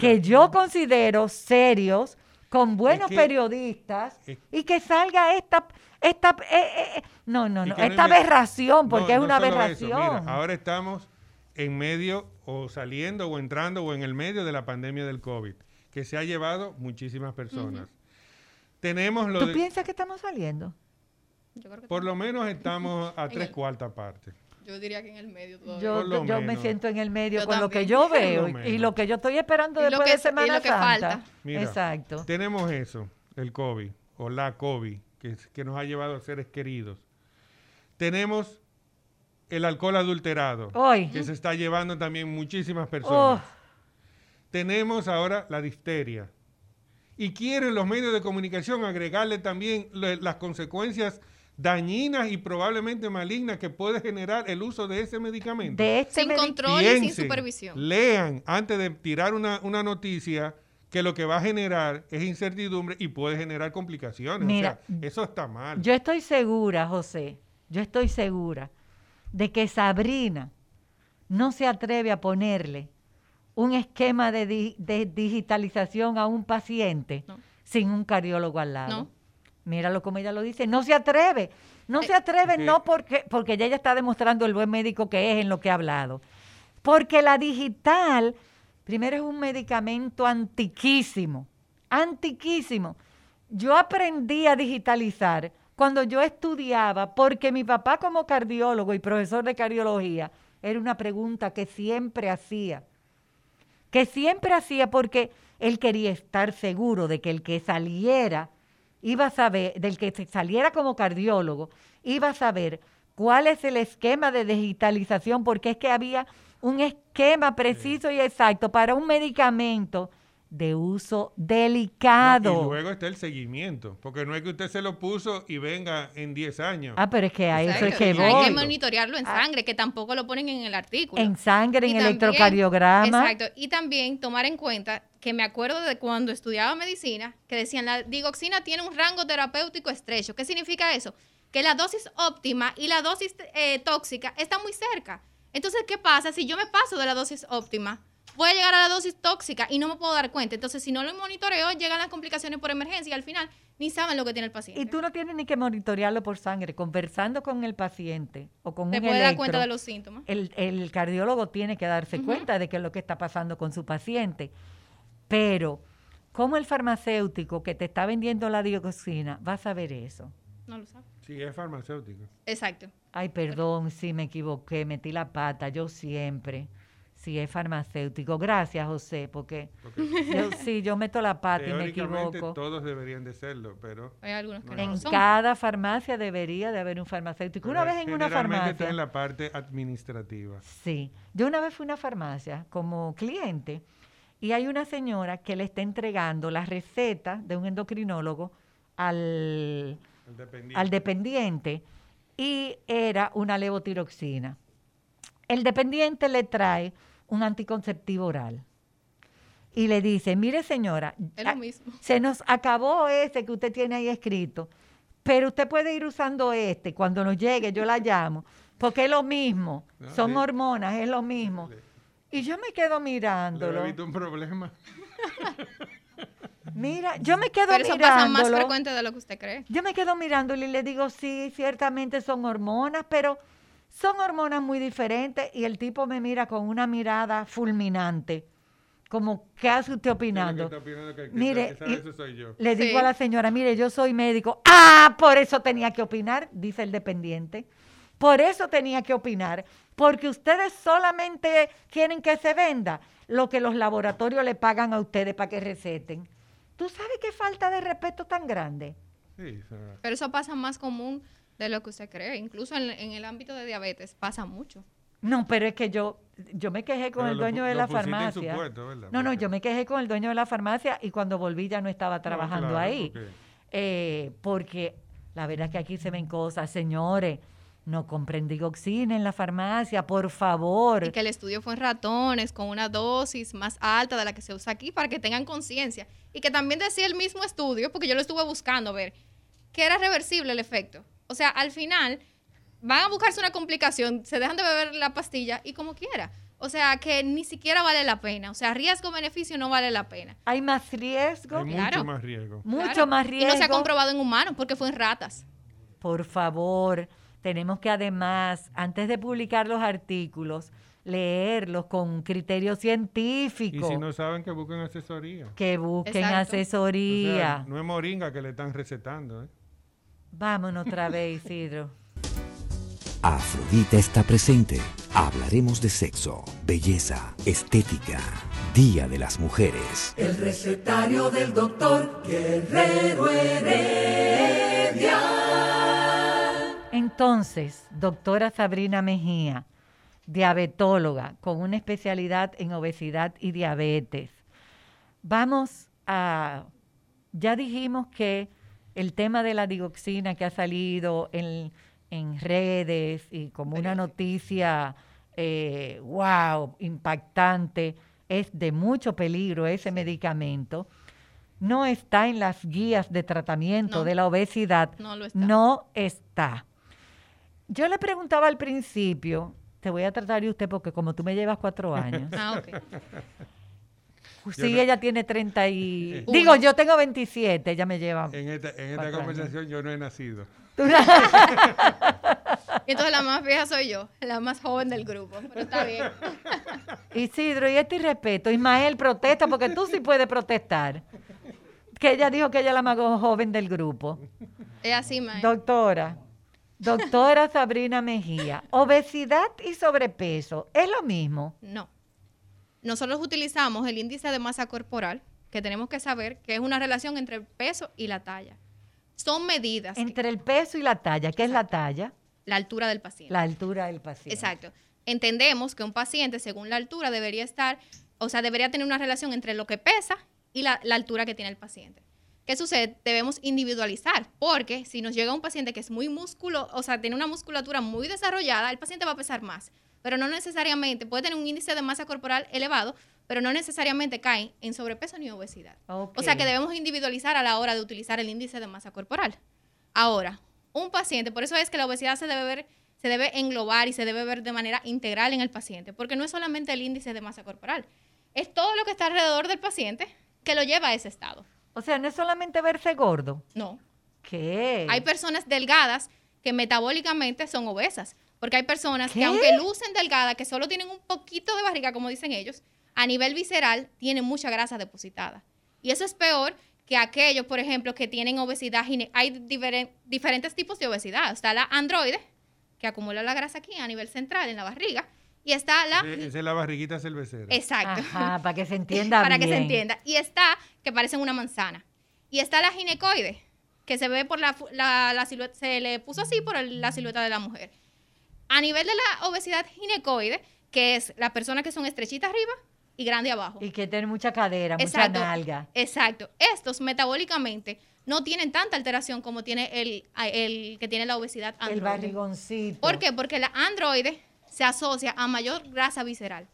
que yo considero serios, con buenos periodistas, y que salga esta esta, eh, eh, eh, no, no, no, esta aberración, porque es una aberración. ahora estamos en medio o saliendo o entrando o en el medio de la pandemia del COVID, que se ha llevado muchísimas personas. Tenemos lo ¿Tú piensas que estamos saliendo? por lo menos *laughs* estamos a tres cuartas partes. Yo diría que en el medio todavía. Yo, me siento en el medio con lo que yo veo y, lo que yo estoy esperando después de Semana y lo que Falta. Exacto. Tenemos eso, el COVID o la COVID que, nos ha llevado a seres queridos. Tenemos el alcohol adulterado, que se está llevando también muchísimas personas. Oh. Tenemos ahora la difteria. Y quieren los medios de comunicación agregarle también las consecuencias dañinas y probablemente malignas que puede generar el uso de ese medicamento. Este sin control y sin supervisión. Lean antes de tirar una, una noticia que lo que va a generar es incertidumbre y puede generar complicaciones. Mira, eso está mal. Yo estoy segura, José, yo estoy segura de que Sabrina no se atreve a ponerle un esquema de, digitalización a un paciente sin un cardiólogo al lado. No. Míralo como ella lo dice, no se atreve. No se eh, atreve no porque, porque ella está demostrando el buen médico que es en lo que ha hablado. Porque la digital Primero es un medicamento antiquísimo, antiquísimo. Yo aprendí a digitalizar cuando yo estudiaba, porque mi papá como cardiólogo y profesor de cardiología, era una pregunta que siempre hacía, que siempre hacía porque él quería estar seguro de que el que saliera iba a saber, del que saliera como cardiólogo, iba a saber cuál es el esquema de digitalización, porque es que había un esquema preciso y exacto para un medicamento de uso delicado. y luego está el seguimiento, porque no es que usted se lo puso y venga en 10 años. Ah, pero es que a eso es que voy. Hay que monitorearlo en ah. sangre, que tampoco lo ponen en el artículo. En sangre, en electrocardiograma. Exacto, y también tomar en cuenta que me acuerdo de cuando estudiaba medicina, que decían la digoxina tiene un rango terapéutico estrecho. ¿Qué significa eso? Que la dosis óptima y la dosis eh, tóxica están muy cerca. Entonces, ¿qué pasa? Si yo me paso de la dosis óptima, voy a llegar a la dosis tóxica y no me puedo dar cuenta. Entonces, si no lo monitoreo, llegan las complicaciones por emergencia y al final ni saben lo que tiene el paciente. Y tú no tienes ni que monitorearlo por sangre. Conversando con el paciente o con Te un puede dar cuenta de los síntomas. El, cardiólogo tiene que darse cuenta de qué es lo que está pasando con su paciente. Pero, ¿cómo el farmacéutico que te está vendiendo la dioxina va a saber eso? No lo sabe. Sí, es farmacéutico. Exacto. Ay, perdón, sí me equivoqué, metí la pata, yo siempre. Sí, es farmacéutico. Gracias, José, porque yo, sí, yo meto la pata y me equivoco. todos deberían de serlo, pero... Hay algunos que En cada farmacia debería de haber un farmacéutico. una vez en una farmacia... está en la parte administrativa. Sí. Yo una vez fui a una farmacia como cliente y hay una señora que le está entregando la receta de un endocrinólogo al, al dependiente y era una levotiroxina. El dependiente le trae un anticonceptivo oral y le dice, mire señora, Es lo mismo. se nos acabó ese que usted tiene ahí escrito, pero usted puede ir usando este, cuando nos llegue yo la llamo, porque es lo mismo, No, son sí. hormonas, es lo mismo. Y yo me quedo Le mirándolo. he visto un problema. *laughs* Mira, yo me quedo Pero eso pasa más mirándolo. frecuente de lo que usted cree. Yo me quedo mirándole y le digo, sí, ciertamente son hormonas, pero son hormonas muy diferentes. Y el tipo me mira con una mirada fulminante, como, ¿qué hace usted opinando? Que opinando que- que- Mire, que sabe y- eso soy yo. Le digo Sí. a la señora, mire, yo soy médico. Ah, por eso tenía que opinar, dice el dependiente. Por eso tenía que opinar, porque ustedes solamente quieren que se venda lo que los laboratorios le pagan a ustedes para que receten. ¿Tú sabes qué falta de respeto tan grande? Sí, sea, Pero eso pasa más común de lo que usted cree. Incluso en, en el ámbito de diabetes pasa mucho. No, pero es que yo, yo me quejé con Pero el dueño de lo la pusiste en su farmacia. ¿verdad? no, no, yo me quejé con el dueño de la farmacia y cuando volví ya no estaba trabajando claro, ahí. porque- Eh, porque la verdad es que aquí se ven cosas, señores. No compren digoxina en la farmacia, por favor. Y que el estudio fue en ratones con una dosis más alta de la que se usa aquí para que tengan conciencia. Y que también decía el mismo estudio, porque yo lo estuve buscando a ver, que era reversible el efecto. O sea, al final van a buscarse una complicación, se dejan de beber la pastilla y como quiera. O sea, que ni siquiera vale la pena. O sea, riesgo-beneficio no vale la pena. Hay más riesgo, Hay mucho Claro. más riesgo. mucho Claro. más Y riesgo. no se ha comprobado en humanos porque fue en ratas. Por favor, tenemos que además, antes de publicar los artículos, leerlos con criterio Y científico. si no saben, que busquen asesoría. que busquen Exacto. O asesoría. sea, no es moringa que le están recetando. ¿eh? Vámonos otra vez, *laughs* Isidro. Afrodita está presente. Hablaremos de sexo, belleza, estética, Día de las Mujeres. El recetario del doctor Guerrero Heredia. Entonces, doctora Sabrina Mejía, diabetóloga con una especialidad en obesidad y diabetes. Vamos a, ya dijimos que el tema de la digoxina que ha salido en, en redes y como una noticia, eh, wow, impactante, es de mucho peligro ese medicamento. No está en las guías de tratamiento No. de la obesidad. No lo está. No está. Yo le preguntaba al principio, te voy a tratar de usted porque como tú me llevas cuatro años. *laughs* Ah, ok. sí, no- ella tiene 30 y... Uno. Digo, yo tengo 27, ella me lleva... En esta, en esta años. conversación yo no he nacido. Y *laughs* entonces la más vieja soy yo, la más joven del grupo. Pero está bien. *laughs* Isidro, y este respeto, Ismael protesta porque tú sí puedes protestar. Que ella dijo que ella es la más joven del grupo. Es así, man. Doctora, doctora Sabrina Mejía, obesidad y sobrepeso, ¿es lo mismo? No. Nosotros utilizamos el índice de masa corporal, que tenemos que saber que es una relación entre el peso y la talla. Son medidas. que- Entre el peso y la talla, ¿qué es la talla? la altura del paciente. La altura del paciente. Exacto. Entendemos que un paciente, según la altura, debería estar, o sea, debería tener una relación entre lo que pesa y la, la altura que tiene el paciente. ¿Qué sucede? Debemos individualizar, porque si nos llega un paciente que es muy músculo, o sea, tiene una musculatura muy desarrollada, el paciente va a pesar más, pero no necesariamente, puede tener un índice de masa corporal elevado, pero no necesariamente cae en sobrepeso ni obesidad. O sea que debemos individualizar a la hora de utilizar el índice de masa corporal. Ahora, un paciente, por eso es que la obesidad se debe ver, se debe englobar y se debe ver de manera integral en el paciente, porque no es solamente el índice de masa corporal, es todo lo que está alrededor del paciente que lo lleva a ese estado. O sea, no es solamente verse gordo. No. ¿Qué? Hay personas delgadas que metabólicamente son obesas, porque hay personas ¿Qué? que aunque lucen delgadas, que solo tienen un poquito de barriga, como dicen ellos, a nivel visceral tienen mucha grasa depositada. Y eso es peor que aquellos, por ejemplo, que tienen obesidad. Hay diferen- diferentes tipos de obesidad. Está la androide, que acumula la grasa aquí a nivel central, en la barriga, y está la... Esa es la barriguita cervecera. Exacto. Ajá, para que se *laughs* entienda para que se entienda. Y está, que parecen una manzana. Y está la ginecoide, que se ve por la, la, la silueta, se le puso así por el- la silueta de la mujer. A nivel de la obesidad ginecoide, que es las personas que son estrechitas arriba y grande abajo. Y que tiene mucha cadera, Exacto. mucha nalga. Exacto. Estos metabólicamente no tienen tanta alteración como tiene el, el que tiene la obesidad androide. El barrigoncito. ¿Por qué? Porque la androide se asocia a mayor grasa visceral.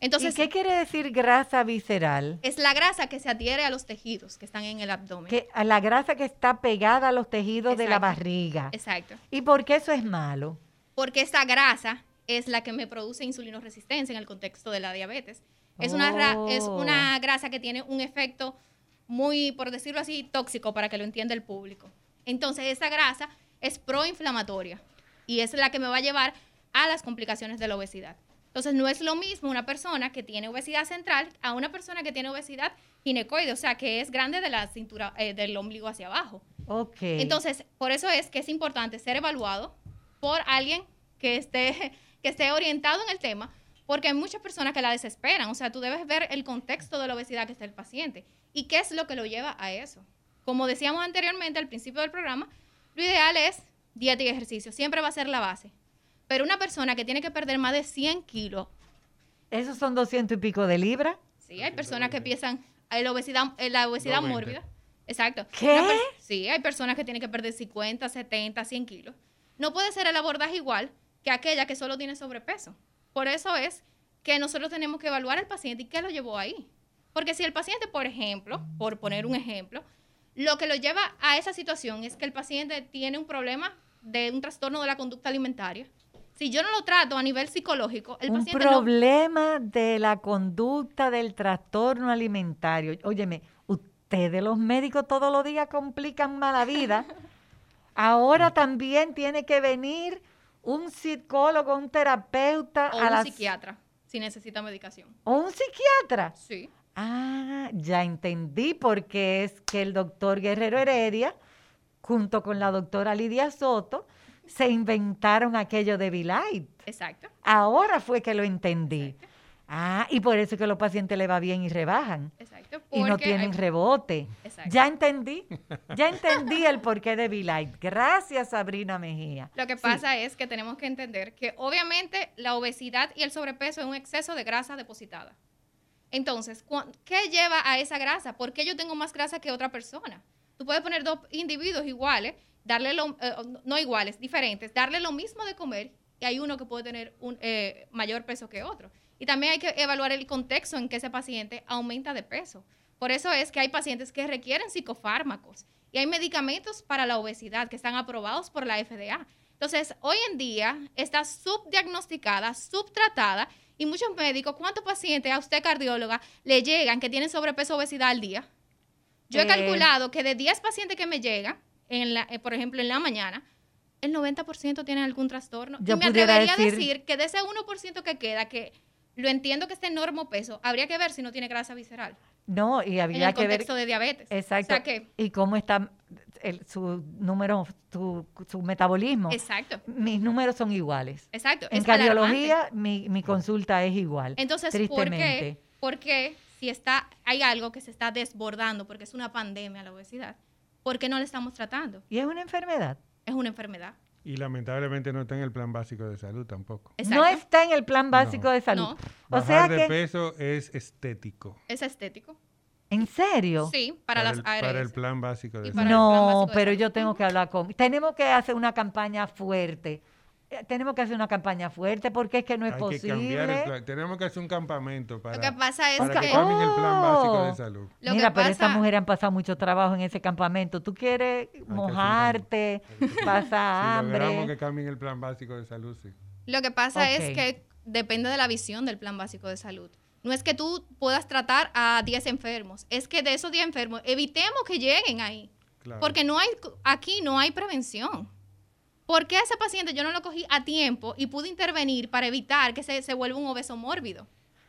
Entonces, ¿Y qué quiere decir grasa visceral? Es la grasa que se adhiere a los tejidos que están en el abdomen. Que, a la grasa que está pegada a los tejidos de la barriga. Exacto. ¿Y por qué eso es malo? Porque esa grasa es la que me produce insulinoresistencia en el contexto de la diabetes. Es, una, es una oh. grasa que tiene un efecto muy, por decirlo así, tóxico para que lo entienda el público. Entonces, esa grasa es proinflamatoria y es la que me va a llevar a las complicaciones de la obesidad. Entonces, no es lo mismo una persona que tiene obesidad central a una persona que tiene obesidad ginecoide, o sea, que es grande de la cintura, eh, del ombligo hacia abajo. Ok. Entonces, por eso es que es importante ser evaluado por alguien que esté, *laughs* que esté orientado en el tema, porque hay muchas personas que la desesperan. O sea, tú debes ver el contexto de la obesidad que está el paciente y qué es lo que lo lleva a eso. Como decíamos anteriormente al principio del programa, lo ideal es dieta y ejercicio. Siempre va a ser la base. Pero una persona que tiene que perder más de 100 kilos. ¿Esos son 200 y pico de libras? Sí, hay personas que piensan en la obesidad, en la obesidad mórbida. Exacto. ¿Qué? Sí, hay personas que tienen que perder 50, 70, 100 kilos. No puede ser el abordaje igual que aquella que solo tiene sobrepeso. Por eso es que nosotros tenemos que evaluar al paciente y qué lo llevó ahí. Porque si el paciente, por ejemplo, por poner un ejemplo, lo que lo lleva a esa situación es que el paciente tiene un problema de un trastorno de la conducta alimentaria. Si yo no lo trato a nivel psicológico, el un problema de la conducta del trastorno alimentario. Óyeme, ustedes los médicos todos los días complican mala vida. *laughs* Ahora también tiene que venir un psicólogo, un terapeuta. O un psiquiatra, si necesita medicación. ¿O un psiquiatra? Sí. Ah, ya entendí porque es que el doctor Guerrero Heredia, junto con la doctora Lidia Soto, se inventaron aquello de Vilight. Exacto. Ahora fue que lo entendí. Ah, y por eso es que los pacientes le va bien y rebajan. Exacto. Y no tienen rebote. Exacto. Ya entendí. Ya entendí el porqué de Vilight. Gracias, Sabrina Mejía. Lo que pasa es que tenemos que entender que obviamente la obesidad y el sobrepeso es un exceso de grasa depositada. Entonces, ¿qué lleva a esa grasa? ¿Por qué yo tengo más grasa que otra persona? Tú puedes poner dos individuos iguales, darle lo, eh, no iguales, diferentes, darle lo mismo de comer y hay uno que puede tener un eh, mayor peso que otro. Y también hay que evaluar el contexto en que ese paciente aumenta de peso. Por eso es que hay pacientes que requieren psicofármacos y hay medicamentos para la obesidad que están aprobados por la FDA. Entonces, hoy en día está subdiagnosticada, subtratada y muchos médicos, ¿cuántos pacientes a usted cardióloga le llegan que tienen sobrepeso obesidad al día? Yo he eh. calculado que de 10 pacientes que me llegan, en la, eh, por ejemplo, en la mañana, el 90% tienen algún trastorno. Yo y me atrevería a decir que de ese 1% que queda, que lo entiendo que este enorme peso, habría que ver si no tiene grasa visceral. No, y habría en el que contexto de diabetes. Exacto. y cómo está su número, su, metabolismo. Exacto. Mis números son iguales. Exacto. En cardiología, mi, mi, consulta es igual. Entonces, ¿por qué? ¿por qué si está, hay algo que se está desbordando, porque es una pandemia la obesidad, ¿por qué no le estamos tratando? ¿Y es una enfermedad? Es una enfermedad. Y lamentablemente no está en el plan básico de salud tampoco. No está en el plan básico de salud. No. O sea de peso es estético. Es estético. ¿En serio? Sí, para, las el, Para el plan básico de salud. No, pero yo tengo que hablar con... Tenemos que hacer una campaña fuerte tenemos que hacer una campaña fuerte porque es que no es posible. Tenemos que hacer un campamento para, Lo que, pasa es que, cambien el plan básico de salud. Mira, pero estas mujeres han pasado mucho trabajo en ese campamento. Tú quieres mojarte, pasar hambre. Esperamos que cambien el plan básico de salud, sí. Lo que pasa es que depende de la visión del plan básico de salud. No es que tú puedas tratar a 10 enfermos, es que de esos 10 enfermos evitemos que lleguen ahí. Porque no hay, aquí no hay prevención. ¿Por qué ese paciente yo no lo cogí a tiempo y pude intervenir para evitar que se, se vuelva un obeso mórbido?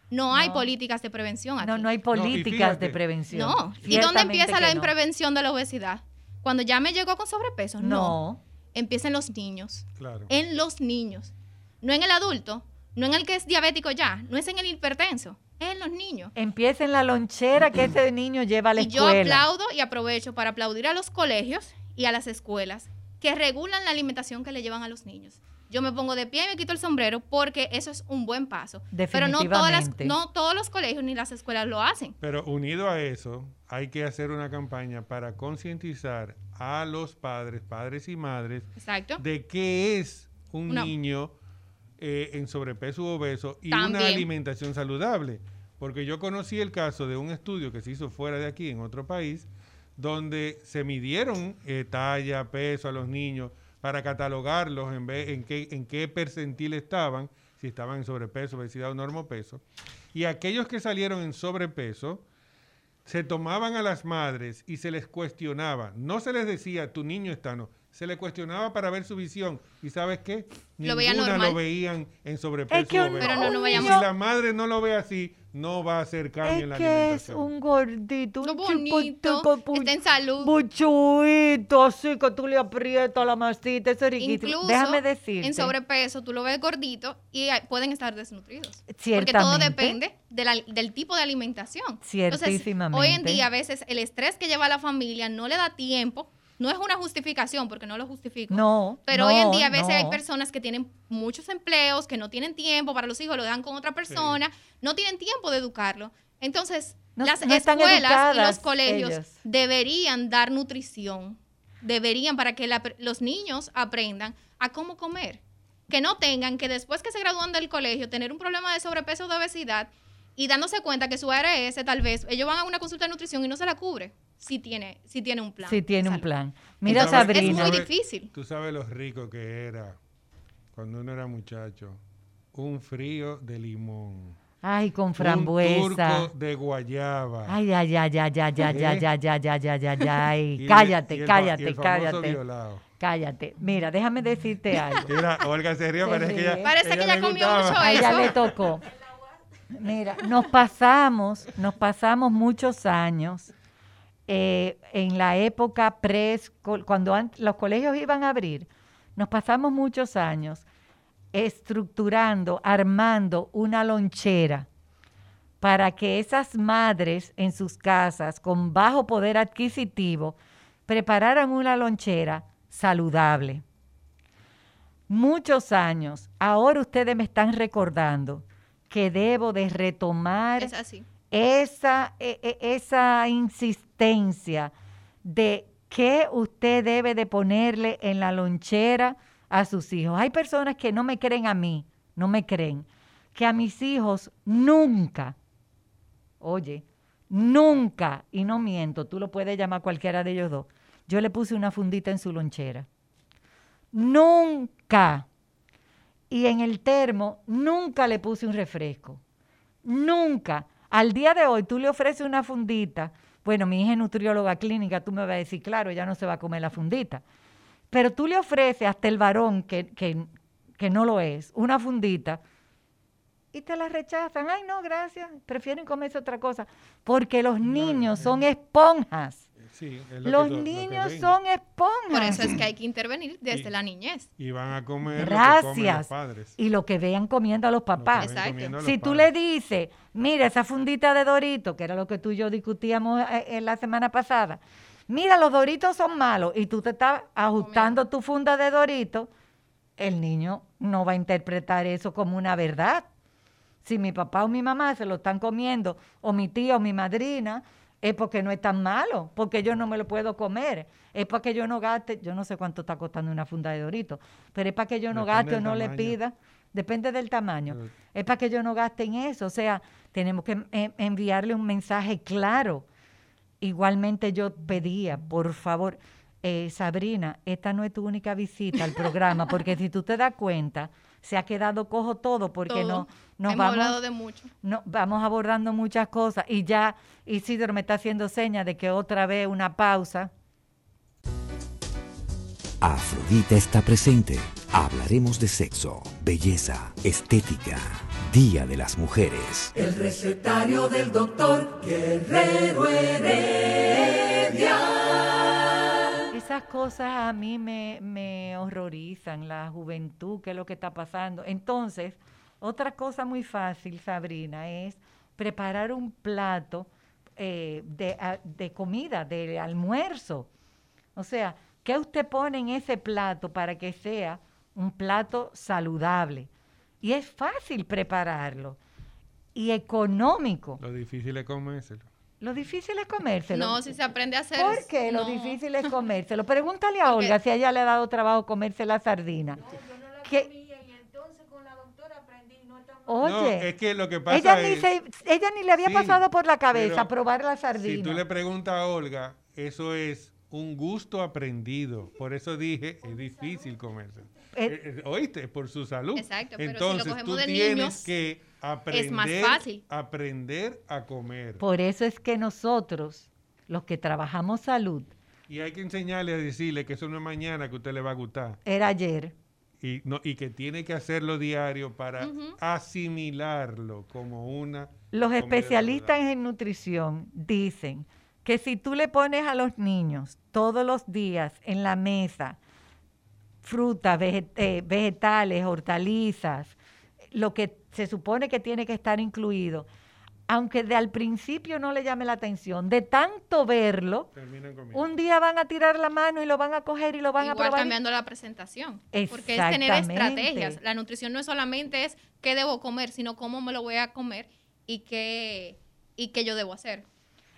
No hay políticas de prevención aquí. No, no hay políticas de prevención. No. ¿Y dónde empieza la prevención de la obesidad? Cuando ya me llegó con sobrepeso. No. no. Empieza en los niños. Claro. En los niños. No en el adulto. No en el que es diabético ya. No es en el hipertenso. Es en los niños. Empieza en la lonchera que ese niño lleva a la escuela. Y yo aplaudo y aprovecho para aplaudir a los colegios y a las escuelas que regulan la alimentación que le llevan a los niños. yo me pongo de pie y me quito el sombrero porque eso es un buen paso. Pero no, todas las, no todos los colegios ni las escuelas lo hacen. Pero unido a eso, hay que hacer una campaña para concientizar a los padres, padres y madres, de qué es un niño eh, en sobrepeso u obeso y una alimentación saludable. Porque yo conocí el caso de un estudio que se hizo fuera de aquí, en otro país, donde se midieron eh, talla, peso a los niños para catalogarlos en, qué, en qué percentil estaban, si estaban en sobrepeso, obesidad o normopeso. Y aquellos que salieron en sobrepeso, se tomaban a las madres y se les cuestionaba. No se les decía, tu niño está, no. Se le cuestionaba para ver su visión. ¿Y sabes qué? Lo Ninguna lo veían en sobrepeso. pero no, y si la madre no lo ve así, no va a hacer cambio en la que es un gordito, un bonito, está en salud. Buchuito, así que tú le aprietas la masita, ese riquito. Incluso Déjame decir. en sobrepeso tú lo ves gordito y pueden estar desnutridos. Porque todo depende del tipo de alimentación. Ciertísimamente. hoy en día a veces el estrés que lleva la familia no le da tiempo no es una justificación, porque no lo justifico. No. Pero hoy en día a veces hay personas que tienen muchos empleos, que no tienen tiempo para los hijos, lo dan con otra persona, no tienen tiempo de educarlo. Entonces, las escuelas y los colegios deberían dar nutrición, deberían para que los niños aprendan a cómo comer. Que no tengan que después que se gradúan del colegio tener un problema de sobrepeso o de obesidad y dándose cuenta que su ARS tal vez ellos van a una consulta de nutrición y no se la cubre si tiene, si tiene un plan. Si tiene un plan. Mira, Sabrina. Es muy difícil. Tú sabes lo rico que era cuando uno era muchacho. Un frío de limón. Ay, con frambuesa. Un turco de guayaba. Ay, ay, ay, ay, ay, ay, ay, ay, ay, ay, ay, ay, ay. *laughs* Cállate, cállate, cállate. Cállate. Mira, déjame decirte *laughs* algo. Mira, Olga se ríe, parece que ya Parece que ya comió mucho eso. A ella le tocó. Mira, nos pasamos, nos pasamos muchos años eh, en la época pre, cuando los colegios iban a abrir, nos pasamos muchos años estructurando, armando una lonchera para que esas madres en sus casas con bajo poder adquisitivo prepararan una lonchera saludable. Muchos años, ahora ustedes me están recordando que debo de retomar esa, e, e, esa insistencia de qué usted debe de ponerle en la lonchera a sus hijos. Hay personas que no me creen a mí, no me creen, que a mis hijos nunca, oye, nunca, y no miento, tú lo puedes llamar cualquiera de ellos dos, yo le puse una fundita en su lonchera. Nunca. Y en el termo nunca le puse un refresco. Nunca. Al día de hoy tú le ofreces una fundita. Bueno, mi hija es nutrióloga clínica, tú me vas a decir, claro, ella no se va a comer la fundita. Pero tú le ofreces hasta el varón que, que, no lo es, una fundita, y te la rechazan. Ay, no, gracias, prefieren comerse otra cosa. Porque los niños son esponjas los niños son esponjas. Por eso es que hay que intervenir desde la niñez. Y van a comer Gracias. los padres. Y lo que vean comiendo a los papás. Exacto. Si tú le dices, mira esa fundita de Dorito, que era lo que tú y yo discutíamos eh, en la semana pasada, mira, los Doritos son malos y tú te estás ajustando tu funda de Dorito, el niño no va a interpretar eso como una verdad. Si mi papá o mi mamá se lo están comiendo, o mi tía o mi madrina, es porque no es tan malo, porque yo no me lo puedo comer. Es para que yo no gaste, yo no sé cuánto está costando una funda de dorito, pero es para que yo no gaste o no le pida, depende del tamaño, es para que yo no gaste en eso. O sea, tenemos que enviarle un mensaje claro. Igualmente yo pedía, por favor, eh, Sabrina, esta no es tu única visita al programa, porque si tú te das cuenta, se ha quedado cojo todo porque no nos Hemos vamos de mucho. No, vamos abordando muchas cosas y ya Isidro me está haciendo señas de que otra vez una pausa. Afrodita está presente. Hablaremos de sexo, belleza, estética, Día de las Mujeres. El recetario del doctor Guerrero Heredia esas cosas a mí me, horrorizan, la juventud, qué es lo que está pasando. Entonces, otra cosa muy fácil, Sabrina, es preparar un plato eh, de, de, comida, de almuerzo. O sea, ¿qué usted pone en ese plato para que sea un plato saludable. Y es fácil prepararlo y económico. Lo difícil es comérselo. Lo difícil es comérselo. No, si se aprende a hacer. ¿Por qué? Lo no. difícil es *laughs* comérselo. Pregúntale a Olga si a ella le ha dado trabajo comerse la sardina. Que- Oye, no, es que lo que pasa ella, ni es, se- ella ni le había Sí, pasado por la cabeza probar la sardina. si tú le preguntas a Olga, eso es un gusto aprendido. Por eso dije, es difícil comérselo. Eh, Eh, eh, ¿Oíste? Por su salud. Exacto, pero si lo Entonces cogemos tú de tienes niños, que aprender, más fácil. aprender a comer. Por eso es que nosotros, los que trabajamos salud, Y hay que enseñarle a decirle que eso no es mañana que a usted le va a gustar. era ayer. Y, no, y que tiene que hacerlo diario para asimilarlo como una... Los especialistas en nutrición dicen que si tú le pones a los niños todos los días en la mesa frutas, veget- eh, vegetales, hortalizas, lo que se supone que tiene que estar incluido, aunque de al principio no le llame la atención, de tanto verlo, un día van a tirar la mano y lo van a coger y lo van a Igual probar. y- cambiando la presentación. Porque es tener estrategias. La nutrición no es solamente es qué debo comer, sino cómo me lo voy a comer y qué, y qué yo debo hacer.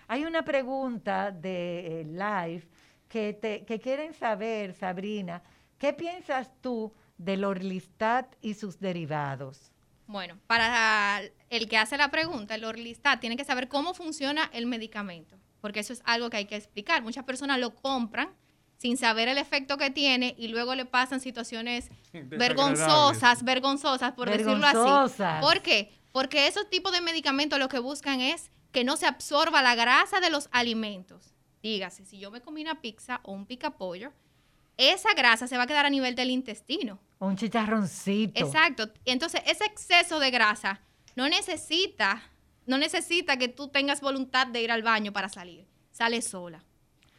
Hay una pregunta de eh, live que, te, que quieren saber, Sabrina, ¿qué piensas tú del Orlistat y sus derivados? Bueno, para el que hace la pregunta, el Orlistat, tiene que saber cómo funciona el medicamento, porque eso es algo que hay que explicar. Muchas personas lo compran sin saber el efecto que tiene y luego le pasan situaciones *laughs* vergonzosas, vergonzosas, por decirlo así. Vergonzosas. ¿Por qué? Porque esos tipos de medicamentos lo que buscan es que no se absorba la grasa de los alimentos. Dígase, si yo me comí una pizza o un picapollo, esa grasa se va a quedar a nivel del intestino. O un chicharroncito. Exacto. Entonces, ese exceso de grasa no necesita, no necesita que tú tengas voluntad de ir al baño para salir. Sale sola.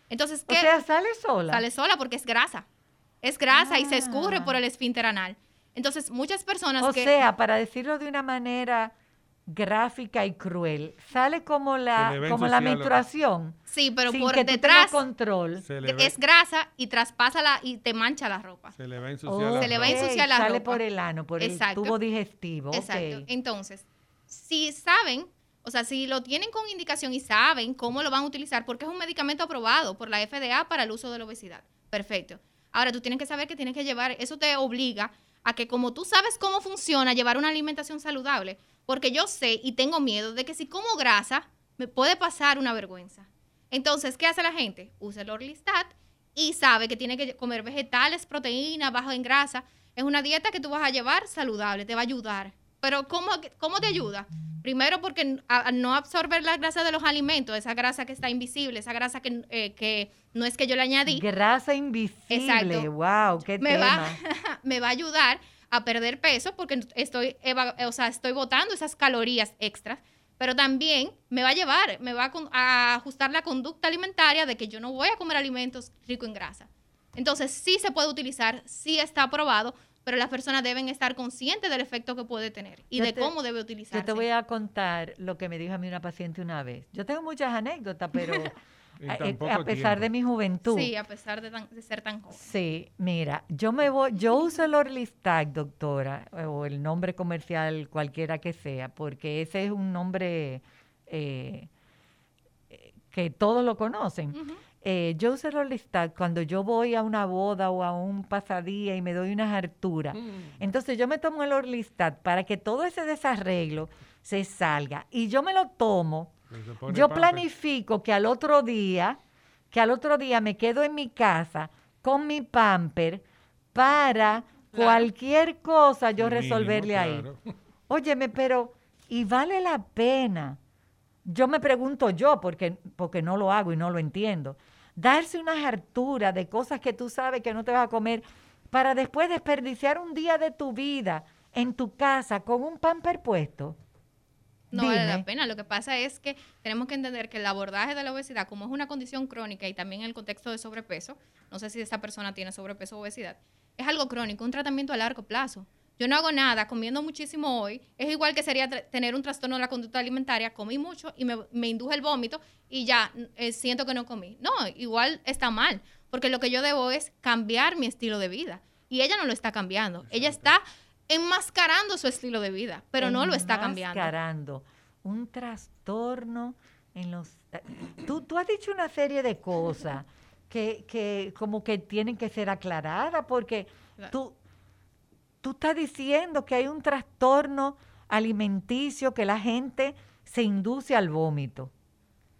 Entonces, O ¿qué? sea, sale sola. Sale sola porque es grasa. Es grasa y se escurre Ah. por el esfínter anal. Entonces, muchas personas o que... sea, para decirlo de una manera gráfica y cruel, sale como la, como la menstruación. sí, pero sin por que detrás control. Se le, va, es grasa y traspasa la, y te mancha la ropa. se le va a ensuciar la Se le va a ropa. ensuciar la Sale ropa. por el ano, por Exacto. el tubo digestivo. Exacto. Entonces, si saben, o sea, si lo tienen con indicación y saben cómo lo van a utilizar, porque es un medicamento aprobado por la FDA para el uso de la obesidad. Perfecto. Ahora, tú tienes que saber que tienes que llevar, eso te obliga a que como tú sabes cómo funciona, llevar una alimentación saludable. Porque yo sé y tengo miedo de que si como grasa, me puede pasar una vergüenza. Entonces, ¿qué hace la gente? Usa el Orlistat y sabe que tiene que comer vegetales, proteínas, bajo en grasa. Es una dieta que tú vas a llevar saludable, te va a ayudar. Pero ¿cómo, cómo te ayuda? Primero porque no absorber la grasa de los alimentos, esa grasa que está invisible, esa grasa que, eh, que no es que yo le añadí, Grasa invisible. Exacto. Wow, qué me tema. va, *laughs* me va a ayudar a perder peso porque estoy, o sea, estoy botando esas calorías extras, pero también me va a llevar, me va a, ajustar la conducta alimentaria de que yo no voy a comer alimentos ricos en grasa. Entonces, sí se puede utilizar, sí está aprobado, pero las personas deben estar conscientes del efecto que puede tener y Yo de te- cómo debe utilizarse. Yo te voy a contar lo que me dijo a mí una paciente una vez. Yo tengo muchas anécdotas, pero *laughs* a, eh, poco a pesar tiempo. de mi juventud. Sí, a pesar de, tan- de ser tan joven. Sí, mira, yo me voy, yo uso el Orlistat, doctora, o el nombre comercial cualquiera que sea, porque ese es un nombre eh, eh, que todos lo conocen. Eh, yo uso el Orlistat cuando yo voy a una boda o a un pasadía y me doy unas harturas. Entonces yo me tomo el Orlistat para que todo ese desarreglo se salga. Y yo me lo tomo yo pamper. planifico que al otro día, que al otro día me quedo en mi casa con mi pamper para cualquier cosa yo resolverle ahí. *laughs* Óyeme, pero, y vale la pena. Yo me pregunto yo, porque, porque no lo hago y no lo entiendo. Darse unas harturas de cosas que tú sabes que no te vas a comer para después desperdiciar un día de tu vida en tu casa con un pamper puesto. No vale la pena. Lo que pasa es que tenemos que entender que el abordaje de la obesidad, como es una condición crónica y también en el contexto de sobrepeso, no sé si esa persona tiene sobrepeso o obesidad, es algo crónico, un tratamiento a largo plazo. Yo no hago nada comiendo muchísimo hoy. Es igual que sería tener un trastorno de la conducta alimentaria. Comí mucho y me, me induje el vómito y ya eh, siento que no comí. No, igual está mal, porque lo que yo debo es cambiar mi estilo de vida. y ella no lo está cambiando. Ella está enmascarando su estilo de vida, pero no lo está cambiando. Enmascarando un trastorno en los... Tú, tú has dicho una serie de cosas que, que como que tienen que ser aclaradas porque tú, tú estás diciendo que hay un trastorno alimenticio que la gente se induce al vómito.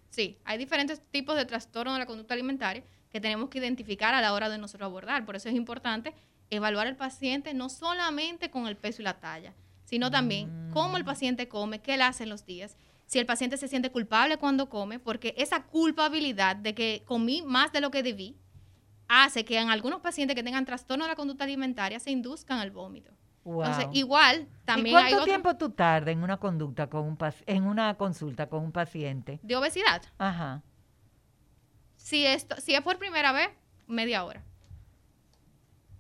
Sí, hay diferentes tipos de trastorno de la conducta alimentaria que tenemos que identificar a la hora de nosotros abordar. Por eso es importante evaluar al paciente no solamente con el peso y la talla, sino también cómo el paciente come, qué le hace en los días, si el paciente se siente culpable cuando come, porque esa culpabilidad de que comí más de lo que debí hace que en algunos pacientes que tengan trastorno de la conducta alimentaria se induzcan al vómito. Entonces, igual, ¿Y también hay cuánto otro- tiempo tú tardas en una conducta con un en una consulta con un paciente? de obesidad. Ajá. Si, esto, si es por primera vez, media hora.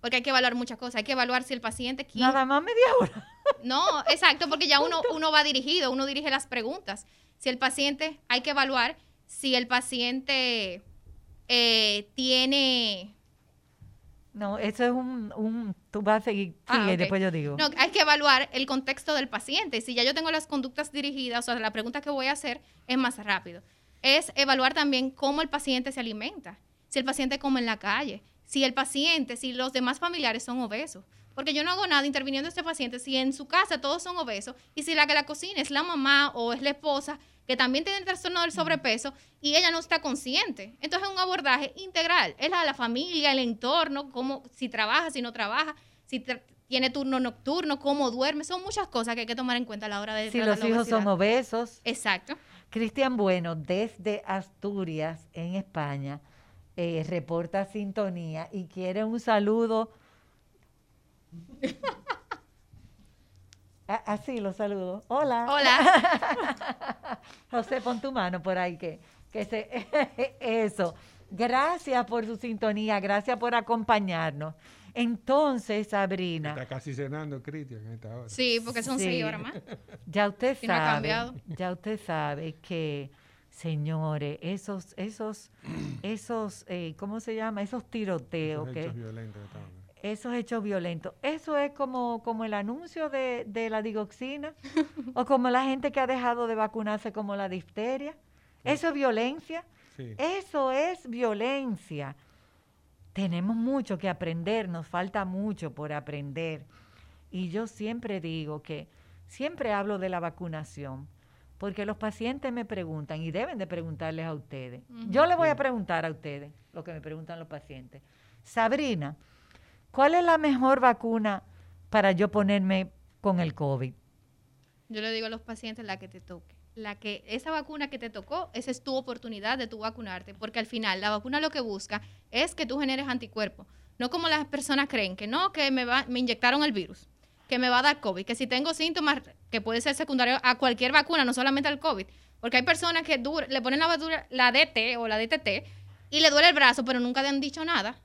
Porque hay que evaluar muchas cosas. Hay que evaluar si el paciente quiere. Nada más media hora. *laughs* No, exacto, porque ya uno, uno va dirigido, uno dirige las preguntas. Si el paciente, hay que evaluar si el paciente eh, tiene... No, eso es un, un tú vas a seguir, Ah, sigue, después yo digo. No, hay que evaluar el contexto del paciente. Si ya yo tengo las conductas dirigidas, o sea, la pregunta que voy a hacer es más rápido. Es evaluar también cómo el paciente se alimenta. Si el paciente come en la calle, si el paciente, si los demás familiares son obesos. Porque yo no hago nada interviniendo a este paciente si en su casa todos son obesos y si la que la cocina es la mamá o es la esposa que también tiene el trastorno del sobrepeso y ella no está consciente. Entonces es un abordaje integral. Es la, la familia, el entorno, cómo, si trabaja, si no trabaja, si tra- tiene turno nocturno, cómo duerme. Son muchas cosas que hay que tomar en cuenta a la hora de si los la hijos son obesos. Exacto. Cristian Bueno, desde Asturias, en España, eh, reporta sintonía y quiere un saludo. *laughs* Ah, Así lo saludo. Hola. Hola. *laughs* José, pon tu mano por ahí que, que se *laughs* eso. Gracias por su sintonía, gracias por acompañarnos. Entonces, Sabrina, Está casi cenando Cristian en esta hora. Sí, porque son Sí. seis horas más. ya usted Y no ha sabe, cambiado. ya usted sabe que, señores, esos, esos, *clears throat* esos, eh, ¿cómo se llama? Esos tiroteos, Esos hechos violentos que esos hechos violentos, eso es como, como el anuncio de, de la digoxina *laughs* o como la gente que ha dejado de vacunarse como la difteria. Eso es violencia. Sí. Eso es violencia. Tenemos mucho que aprender, nos falta mucho por aprender. Y yo siempre digo que, siempre hablo de la vacunación, porque los pacientes me preguntan y deben de preguntarles a ustedes. Yo les voy a preguntar a ustedes lo que me preguntan los pacientes. Sabrina, ¿cuál es la mejor vacuna para yo ponerme con el COVID? Yo le digo a los pacientes la que te toque. La que, esa vacuna que te tocó, esa es tu oportunidad de tu vacunarte, porque al final la vacuna lo que busca es que tú generes anticuerpos. No como las personas creen, que no, que me, va, me inyectaron el virus, que me va a dar COVID, que si tengo síntomas, que puede ser secundario a cualquier vacuna, no solamente al COVID. Porque hay personas que le ponen la, vacuna- la DT o la DTT y le duele el brazo, pero nunca le han dicho nada.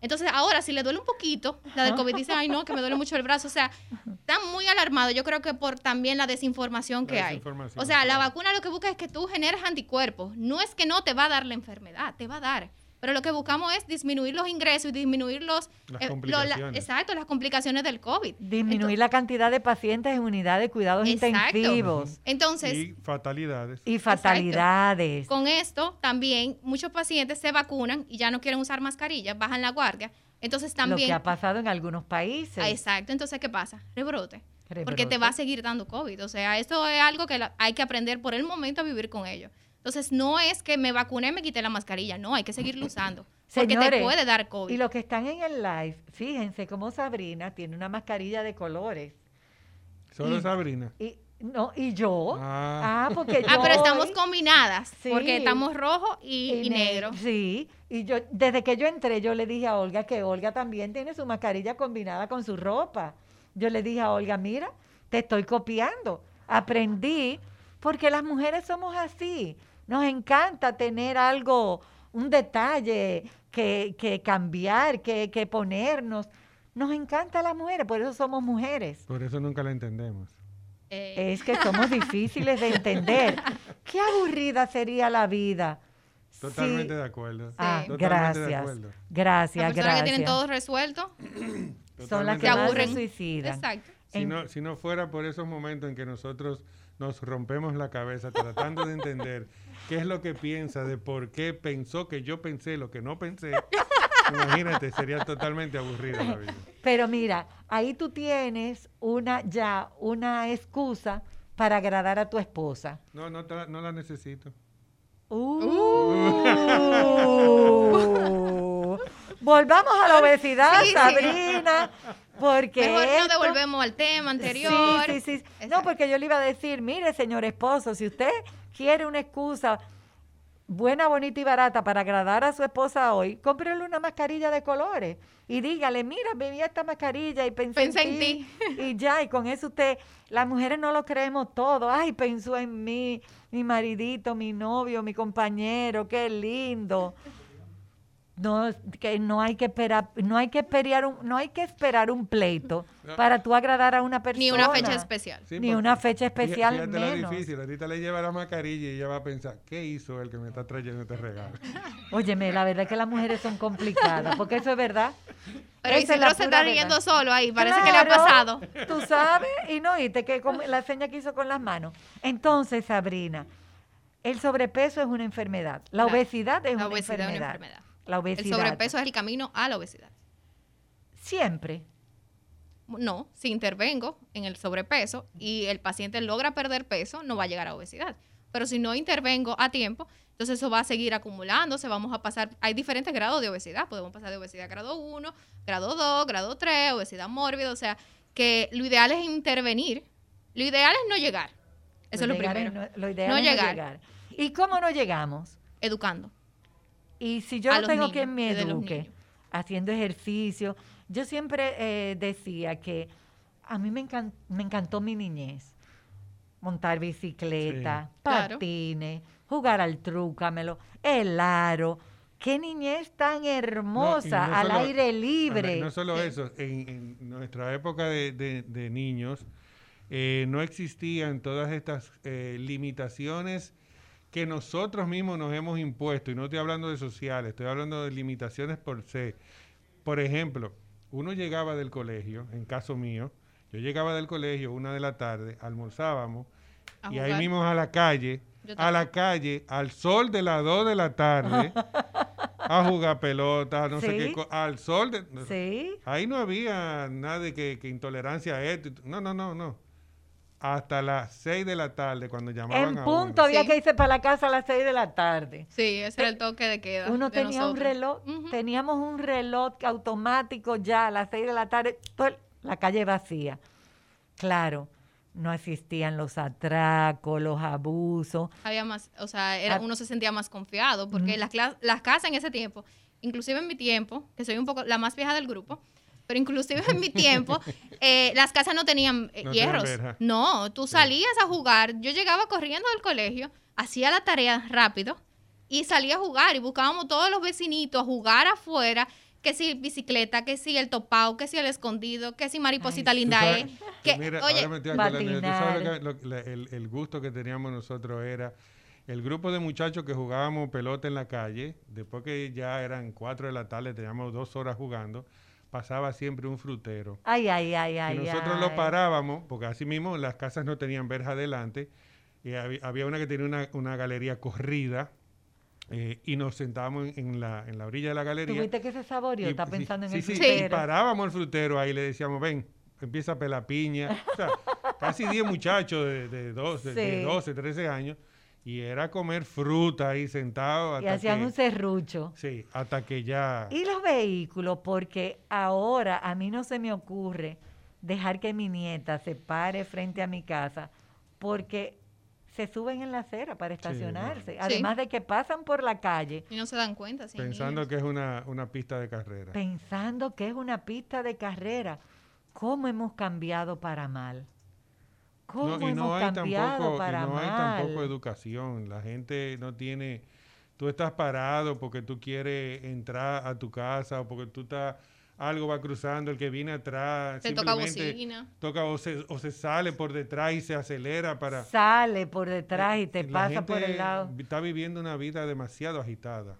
Entonces, ahora, si le duele un poquito, la del COVID dice, ay, no, que me duele mucho el brazo. O sea, están muy alarmados, yo creo que por también la desinformación que La hay. desinformación, O sea, la vacuna lo que busca es que tú generes anticuerpos. No es que no te va a dar la enfermedad, te va a dar. Pero lo que buscamos es disminuir los ingresos y disminuir los... Las eh, lo- la- complicaciones. exacto, las complicaciones del COVID. Disminuir la cantidad de pacientes en unidades de cuidados Exacto. intensivos Entonces, y fatalidades. y fatalidades. Con esto también muchos pacientes se vacunan y ya no quieren usar mascarilla, bajan la guardia. Entonces Lo también... que ha pasado en algunos países. Ah, Exacto, entonces ¿qué pasa? Rebrote. Porque Rebrote. te va a seguir dando COVID. O sea, esto es algo que la- hay que aprender por el momento a vivir con ello. Entonces, no es que me vacuné, me quité la mascarilla. No, hay que seguirlo usando. Porque te puede dar COVID. Y los que están en el live, fíjense cómo Sabrina tiene una mascarilla de colores. Solo y- Sabrina. Y, no, y yo. Ah. Ah, porque yo. Ah, pero estamos hoy- combinadas. Sí. Porque estamos rojo y, y ne- negro. Sí, y yo, desde que yo entré, yo le dije a Olga que Olga también tiene su mascarilla combinada con su ropa. Yo le dije a Olga, mira, te estoy copiando. Aprendí, porque las mujeres somos así. Nos encanta tener algo, un detalle que, que cambiar, que, que ponernos. Nos encanta a las mujeres, por eso somos mujeres. Por eso nunca la entendemos. Eh, Es que somos difíciles de entender. *laughs* Qué aburrida sería la vida. Totalmente de acuerdo. Ah, Totalmente de gracias. acuerdo. Gracias, las personas que tienen gracias. todo resuelto, *clears throat* son las que de más se suicidan. Exacto. Si En- no, si no fuera por esos momentos en que nosotros nos rompemos la cabeza tratando de entender *laughs* qué es lo que piensa, de por qué pensó que yo pensé lo que no pensé, *laughs* imagínate, sería totalmente aburrida la vida. Pero mira, ahí tú tienes una ya una excusa para agradar a tu esposa. No, no, te la- no la necesito. Uh. *laughs* Volvamos a la obesidad, Sí, sí. Sabrina, porque Mejor no devolvemos al tema anterior. Sí, sí, sí. No, porque yo le iba a decir, mire, señor esposo, si usted quiere una excusa buena, bonita y barata para agradar a su esposa hoy, cómprele una mascarilla de colores y dígale, mira, me vi esta mascarilla y pensé, Pensé en, en ti. *laughs* Y ya, y con eso usted, las mujeres no lo creemos todo. Ay, pensó en mí, mi maridito, mi novio, mi compañero, qué lindo. No, que no hay que esperar, no hay que esperar un, no hay que esperar un pleito No. para tú agradar a una persona. Ni una fecha especial. Sí, Ni una fecha especial fíjate menos. lo difícil. Ahorita le lleva la mascarilla y ella va a pensar, ¿qué hizo el que me está trayendo este regalo? *laughs* Óyeme, la verdad es que las mujeres son complicadas, porque eso es verdad. Pero Esa es Isidro se está riendo verdad. solo ahí. Parece que le ha pasado. Tú sabes, y no oíste que la seña que hizo con las manos. Entonces, Sabrina, el sobrepeso es una enfermedad. La obesidad es la una obesidad es una enfermedad. La El obesidad. sobrepeso es el camino a la obesidad. Siempre. No, si intervengo en el sobrepeso y el paciente logra perder peso, no va a llegar a obesidad. Pero si no intervengo a tiempo, entonces eso va a seguir acumulándose, vamos a pasar, hay diferentes grados de obesidad, podemos pasar de obesidad grado 1, grado 2, grado 3, obesidad mórbida, o sea, que lo ideal es intervenir, lo ideal es no llegar, eso es lo primero, no- lo ideal No es llegar. llegar. ¿Y cómo no llegamos? educando. Y si yo A no tengo niños, quien me eduque, haciendo ejercicio, yo siempre eh, decía que a mí me, encan- me encantó mi niñez. Montar bicicleta, Sí. Claro. patines, jugar al trúcamelo, el aro. Qué niñez tan hermosa, no al solo- aire libre. No solo eso, en, en nuestra época de, de- de niños eh, no existían todas estas eh, limitaciones que nosotros mismos nos hemos impuesto, y no estoy hablando de sociales, estoy hablando de limitaciones por se. Por ejemplo, uno llegaba del colegio, en caso mío, yo llegaba del colegio una de la tarde, almorzábamos, y ahí mismo a la calle, a la calle, al sol de las 2 de la tarde, a jugar pelota, no sé qué, al sol de... Sí, Ahí no había nada de que, que intolerancia a esto. No, no, no, no. Hasta las 6 de la tarde cuando llamaban en a punto uno. había Sí. que irse para la casa a las seis de la tarde. Sí, ese era el toque de queda. Uno de tenía un reloj, teníamos un reloj automático ya a las seis de la tarde, la calle vacía. Claro, no existían los atracos, los abusos. había más, o sea, era- Ah. uno se sentía más confiado, porque Mm. las, las casas en ese tiempo, inclusive en mi tiempo, que soy un poco la más vieja del grupo, pero inclusive en mi tiempo, *laughs* eh, las casas no tenían eh, No hierros. No, tú salías a jugar, yo llegaba corriendo del colegio, hacía la tarea rápido y salía a jugar y buscábamos todos los vecinitos a jugar afuera, que si bicicleta, que si el topao, que si el escondido, que si mariposita Ay, linda sabes- es. tú Que, mira, oye, ahora me estoy acordando, tú sabes patinar. lo que- lo- la- el, el gusto que teníamos nosotros era el grupo de muchachos que jugábamos pelota en la calle, después que ya eran 4 de la tarde, teníamos dos horas jugando, pasaba siempre un frutero. Ay, ay, ay, ay. y nosotros ay. lo parábamos, porque así mismo las casas no tenían verja adelante, y había, había una que tenía una, una galería corrida, eh, y nos sentábamos en, en la, en la orilla de la galería. ¿Tuviste que ese saborio? Y- Está sí, pensando en sí, el sí, frutero. Y parábamos el frutero ahí y le decíamos, ven, empieza a pelar piña. O sea, casi 10 muchachos de, de 12, de *laughs* Sí. 12, 13 años. Y era comer fruta ahí sentado. Y hacían que- un serrucho. Sí, hasta que ya... Y los vehículos, porque ahora a mí no se me ocurre dejar que mi nieta se pare frente a mi casa, porque se suben en la acera para estacionarse. Además de que pasan por la calle y no se dan cuenta. sí, Pensando que es una, una pista de carrera. pensando que es una pista de carrera. ¿Cómo hemos cambiado para mal? ¿Cómo No, y hemos no hay cambiado tampoco, y no hay tampoco educación. La gente no tiene... Tú estás parado porque tú quieres entrar a tu casa o porque tú estás... Algo va cruzando, el que viene atrás Te toca simplemente bocina. toca o se, o se sale por detrás y se acelera para... Sale por detrás y te Eh, La pasa por el lado. Está viviendo una vida demasiado agitada.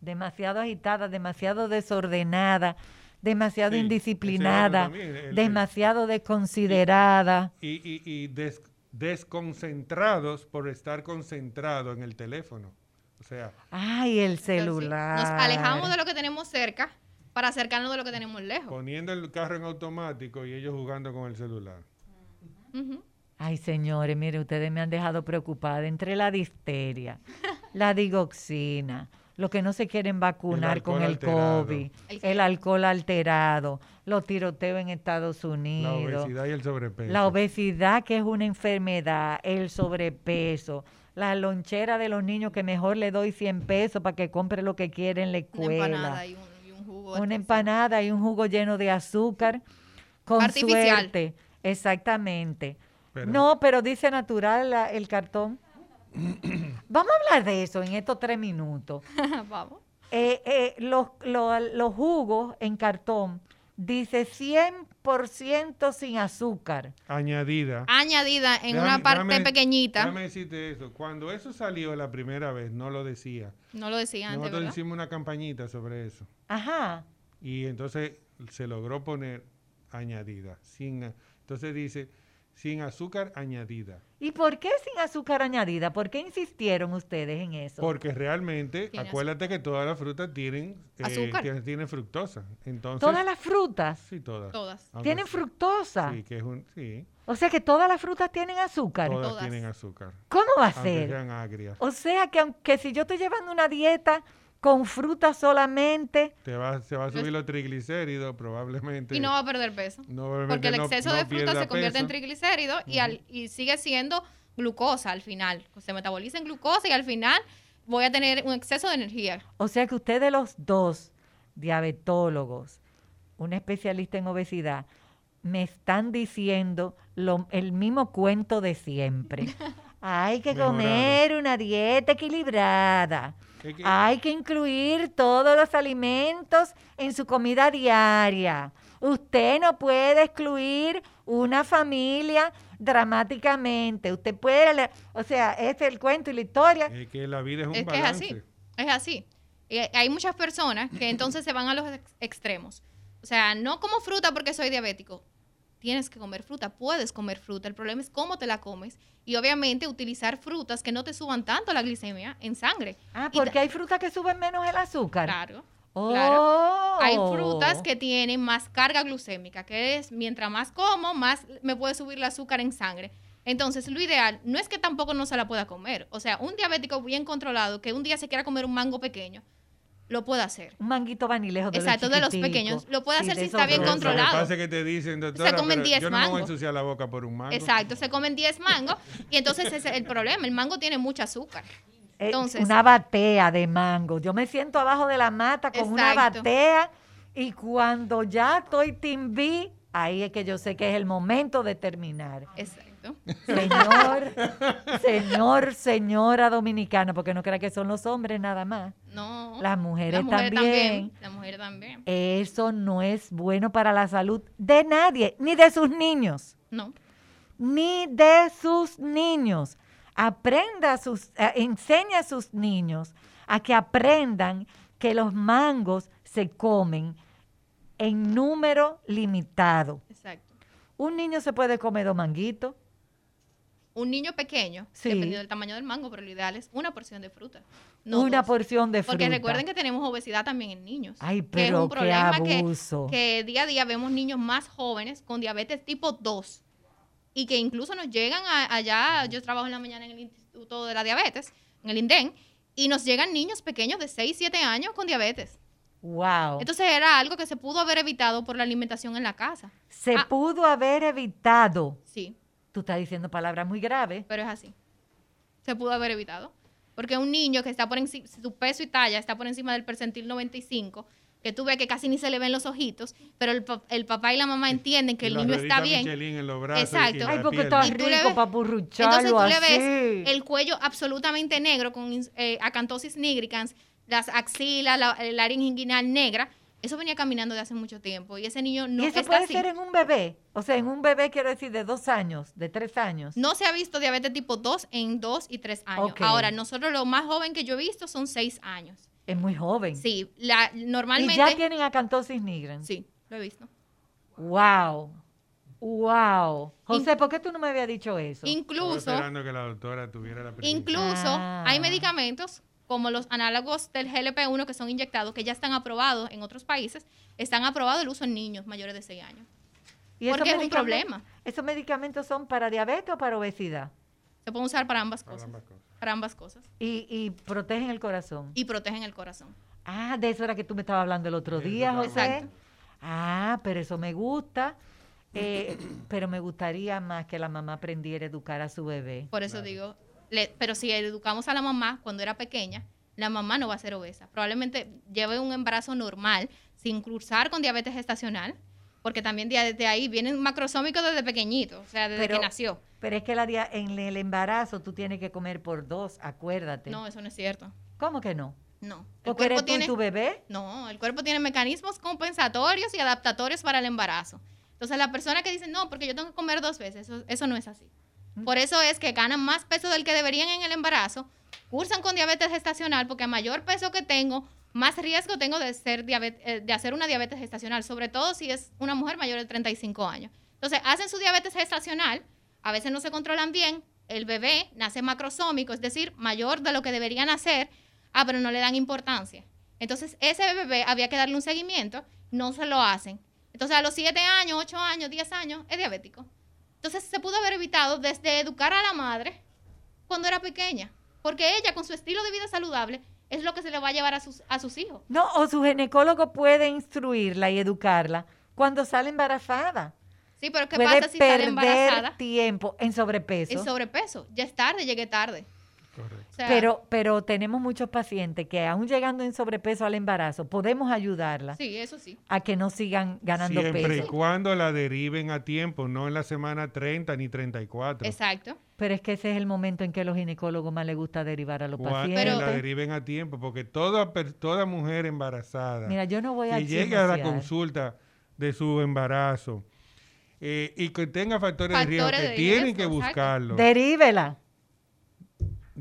demasiado agitada, demasiado desordenada. Demasiado Sí, indisciplinada, también, el- demasiado desconsiderada. Y, y, y des- desconcentrados por estar concentrado en el teléfono. O sea, Ay, el Entonces, celular. Nos alejamos de lo que tenemos cerca para acercarnos de lo que tenemos lejos. poniendo el carro en automático y ellos jugando con el celular. Ay, señores, mire, ustedes me han dejado preocupada entre la disteria, la digoxina, los que no se quieren vacunar El con el alterado. COVID, El- alcohol alterado, los tiroteos en Estados La Unidos, obesidad y el sobrepeso. la obesidad que es una enfermedad, el sobrepeso, la lonchera de los niños que mejor le doy 100 pesos para que compre lo que quiere en la Una escuela. empanada y un, y un jugo. Una empanada y un jugo lleno de azúcar. Con Artificial. suerte. Exactamente. Pero- no, pero dice natural la- el cartón. *clears throat* Vamos a hablar de eso en estos tres minutos. *laughs* Vamos. Eh, eh, los, los- los jugos en cartón dice 100% sin azúcar. Añadida. Añadida en Déjame- una parte déjame- pequeñita. Déjame decirte eso. Cuando eso salió la primera vez, no lo decía. No lo decía antes, Nosotros ¿verdad? hicimos una campañita sobre eso. Ajá. Y entonces se logró poner añadida. Sin, entonces dice, sin azúcar añadida. ¿Y por qué sin azúcar añadida? ¿Por qué insistieron ustedes en eso? Porque realmente, Tiene acuérdate que todas las frutas tienen, eh, Azúcar. tienen, tienen fructosa. Entonces, Todas las frutas Sí, todas. Todas. Aunque tienen sí- fructosa. Sí, que es un, sí, O sea que todas las frutas tienen azúcar. todas, Todas. tienen azúcar. ¿Cómo va a Aunque ser? sean agrias. O sea que aunque si yo estoy llevando una dieta con fruta solamente, Te va, se va a subir los triglicéridos probablemente. Y no va a perder peso. No, Porque el exceso no de fruta se convierte en triglicéridos y, al- y sigue siendo glucosa al final. Se metaboliza en glucosa y al final voy a tener un exceso de energía. o sea que ustedes los dos, diabetólogos, un especialista en obesidad, me están diciendo lo- el mismo cuento de siempre. *laughs* Hay que Mejorado. comer una dieta equilibrada. Hay que incluir todos los alimentos en su comida diaria. Usted no puede excluir una familia dramáticamente. Usted puede, o sea, este es el cuento y la historia. Es que la vida es un Es que es balance. así. Es así. Y hay muchas personas que entonces se van a los ex- extremos. O sea, no como fruta porque soy diabético. Tienes que comer fruta, puedes comer fruta. El problema es cómo te la comes. Y obviamente utilizar frutas que no te suban tanto la glicemia en sangre. Ah, porque hay frutas que suben menos el azúcar. Claro. Oh. Claro. Hay frutas que tienen más carga glucémica, que es mientras más como, más me puede subir el azúcar en sangre. Entonces, lo ideal no es que tampoco no se la pueda comer. O sea, un diabético bien controlado que un día se quiera comer un mango pequeño, lo puede hacer. Un manguito vanilejo de Exacto, los de los pequeños. Lo puede hacer si está bien rojos. Lo que controlado. pasa es que te dicen, doctora, comen pero 10 yo no me voy a mangos. ensuciar la boca por un mango. Exacto, se comen 10 mangos y entonces ese es el problema. El mango tiene mucho azúcar. Eh, Entonces- una batea de mango. Yo me siento abajo de la mata con una batea y cuando ya estoy timbi, ahí es que yo sé que es el momento de terminar. Exacto. Señor, señor, señora dominicana, porque no crea que son los hombres nada más. Las mujeres también. La mujer también. Eso no es bueno para la salud de nadie, ni de sus niños. No. ni de sus niños. Aprenda a sus, eh, enseña a sus niños a que aprendan que los mangos se comen en número limitado. Exacto. Un niño se puede comer dos manguitos. Un niño pequeño, Sí. dependiendo del tamaño del mango, pero lo ideal es una porción de fruta. No una dos. porción de fruta. Porque recuerden que tenemos obesidad también en niños. Ay, que es pero un qué problema que, que día a día vemos niños más jóvenes con diabetes tipo 2 y que incluso nos llegan a- allá, yo trabajo en la mañana en el Instituto de la Diabetes, en el INDEN, y nos llegan niños pequeños de 6, 7 años con diabetes. Wow. Entonces era algo que se pudo haber evitado por la alimentación en la casa. se ah. pudo haber evitado. Sí, Tú estás diciendo palabras muy graves. pero es así. Se pudo haber evitado. Porque un niño que está por encima, su peso y talla está por encima del percentil 95, que tú ves que casi ni se le ven los ojitos, pero el, pa- el papá y la mamá entienden que Y el la niño está bien. Michelin en los brazos y Exacto. la Ay, porque está rico ves- para Entonces tú le ves el cuello absolutamente negro con eh, acantosis nigricans, las axilas, la, el laringe inguinal negra. Eso venía caminando de hace mucho tiempo y ese niño no ¿Y eso está puede así. ser en un bebé? O sea, en un bebé quiero decir de dos años, de tres años. No se ha visto diabetes tipo 2 en 2 y 3 años. Ahora, nosotros lo más joven que yo he visto son 6 años. Es muy joven. Sí, la, Y normalmente... ya tienen acantosis nigrans. Sí, lo he visto. Wow. Wow. José, ¿por qué tú no me habías dicho eso? Estaba Incluso, esperando que la doctora tuviera la incluso Ah. hay medicamentos como los análogos del GLP-1 que son inyectados, que ya están aprobados en otros países, están aprobados el uso en niños mayores de 6 años. ¿Y porque es un problema. ¿Esos medicamentos son para diabetes o para obesidad? Se pueden usar para ambas Para cosas. ambas cosas. Para ambas cosas. Y, y protegen el corazón. Y protegen el corazón. Ah, de eso era que tú me estabas hablando el otro día, José. Ah, pero eso me gusta. Eh, *coughs* pero me gustaría más que la mamá aprendiera a educar a su bebé. Por eso digo, le- pero si educamos a la mamá cuando era pequeña, la mamá no va a ser obesa. Probablemente lleve un embarazo normal, sin cruzar con diabetes gestacional, porque también de- desde ahí vienen macrosómicos desde pequeñito, o sea, desde Pero- que nació. Pero es que la dia- en el embarazo tú tienes que comer por dos, acuérdate. No, eso no es cierto. ¿Cómo que no? No. El Porque eres cuerpo tú y tiene, tu bebé. no, el cuerpo tiene mecanismos compensatorios y adaptatorios para el embarazo. Entonces, la persona que dice, no, porque yo tengo que comer dos veces, eso, eso no es así. Por eso es que ganan más peso del que deberían en el embarazo, cursan con diabetes gestacional, porque a mayor peso que tengo, más riesgo tengo de, ser eh, de hacer una diabetes gestacional, sobre todo si es una mujer mayor de 35 años. Entonces, hacen su diabetes gestacional, a veces no se controlan bien, el bebé nace macrosómico, es decir, mayor de lo que debería nacer, ah, pero no le dan importancia. Entonces, ese bebé había que darle un seguimiento, no se lo hacen. Entonces, a los 7 años, 8 años, 10 años, es diabético. Entonces, se pudo haber evitado desde educar a la madre cuando era pequeña, porque ella, con su estilo de vida saludable, es lo que se le va a llevar a sus, a sus hijos. No, o su ginecólogo puede instruirla y educarla cuando sale embarazada. Sí, pero ¿qué puede pasa si sale perder embarazada? tiempo en sobrepeso. Es sobrepeso. Ya es tarde, llegué tarde. Sea, Pero, pero tenemos muchos pacientes que aún llegando en sobrepeso al embarazo, podemos ayudarla Sí, eso sí. a que no sigan ganando Siempre y peso. cuando la deriven a tiempo, no en la semana 30 ni 34. Exacto. Pero es que ese es el momento en que a los ginecólogos más les gusta derivar a los Cua- pacientes. que Pero- la deriven a tiempo, porque toda, mujer embarazada Mira, yo no voy a que llegue a la consulta de su embarazo eh, y que tenga factores, de riesgo Factores que de tienen que riesgo, buscarlo Derívela,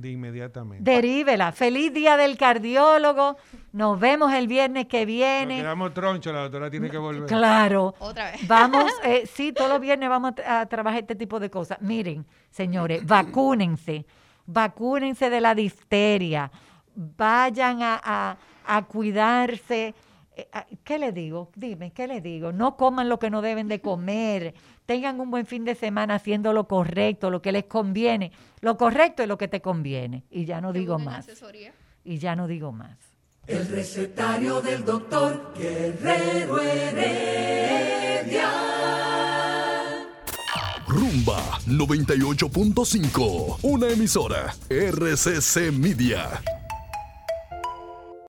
de inmediatamente. derívela. Feliz día del cardiólogo. Nos vemos el viernes que Nos viene. quedamos troncho, la doctora tiene que volver. Claro. Otra vez. Vamos, *laughs* eh, sí, todos los viernes vamos a, tra- a trabajar este tipo de cosas. Miren, señores, vacúnense, vacúnense de la difteria, vayan a, a- a cuidarse. Eh, a- ¿Qué le digo? Dime, ¿qué le digo? No coman lo que no deben de comer, tengan un buen fin de semana haciendo lo correcto, lo que les conviene. Lo correcto es lo que te conviene. Y ya no digo más. asesoría. Y ya no digo más. El recetario del doctor Guerrero Heredia. Rumba 98.5, una emisora RCC Media.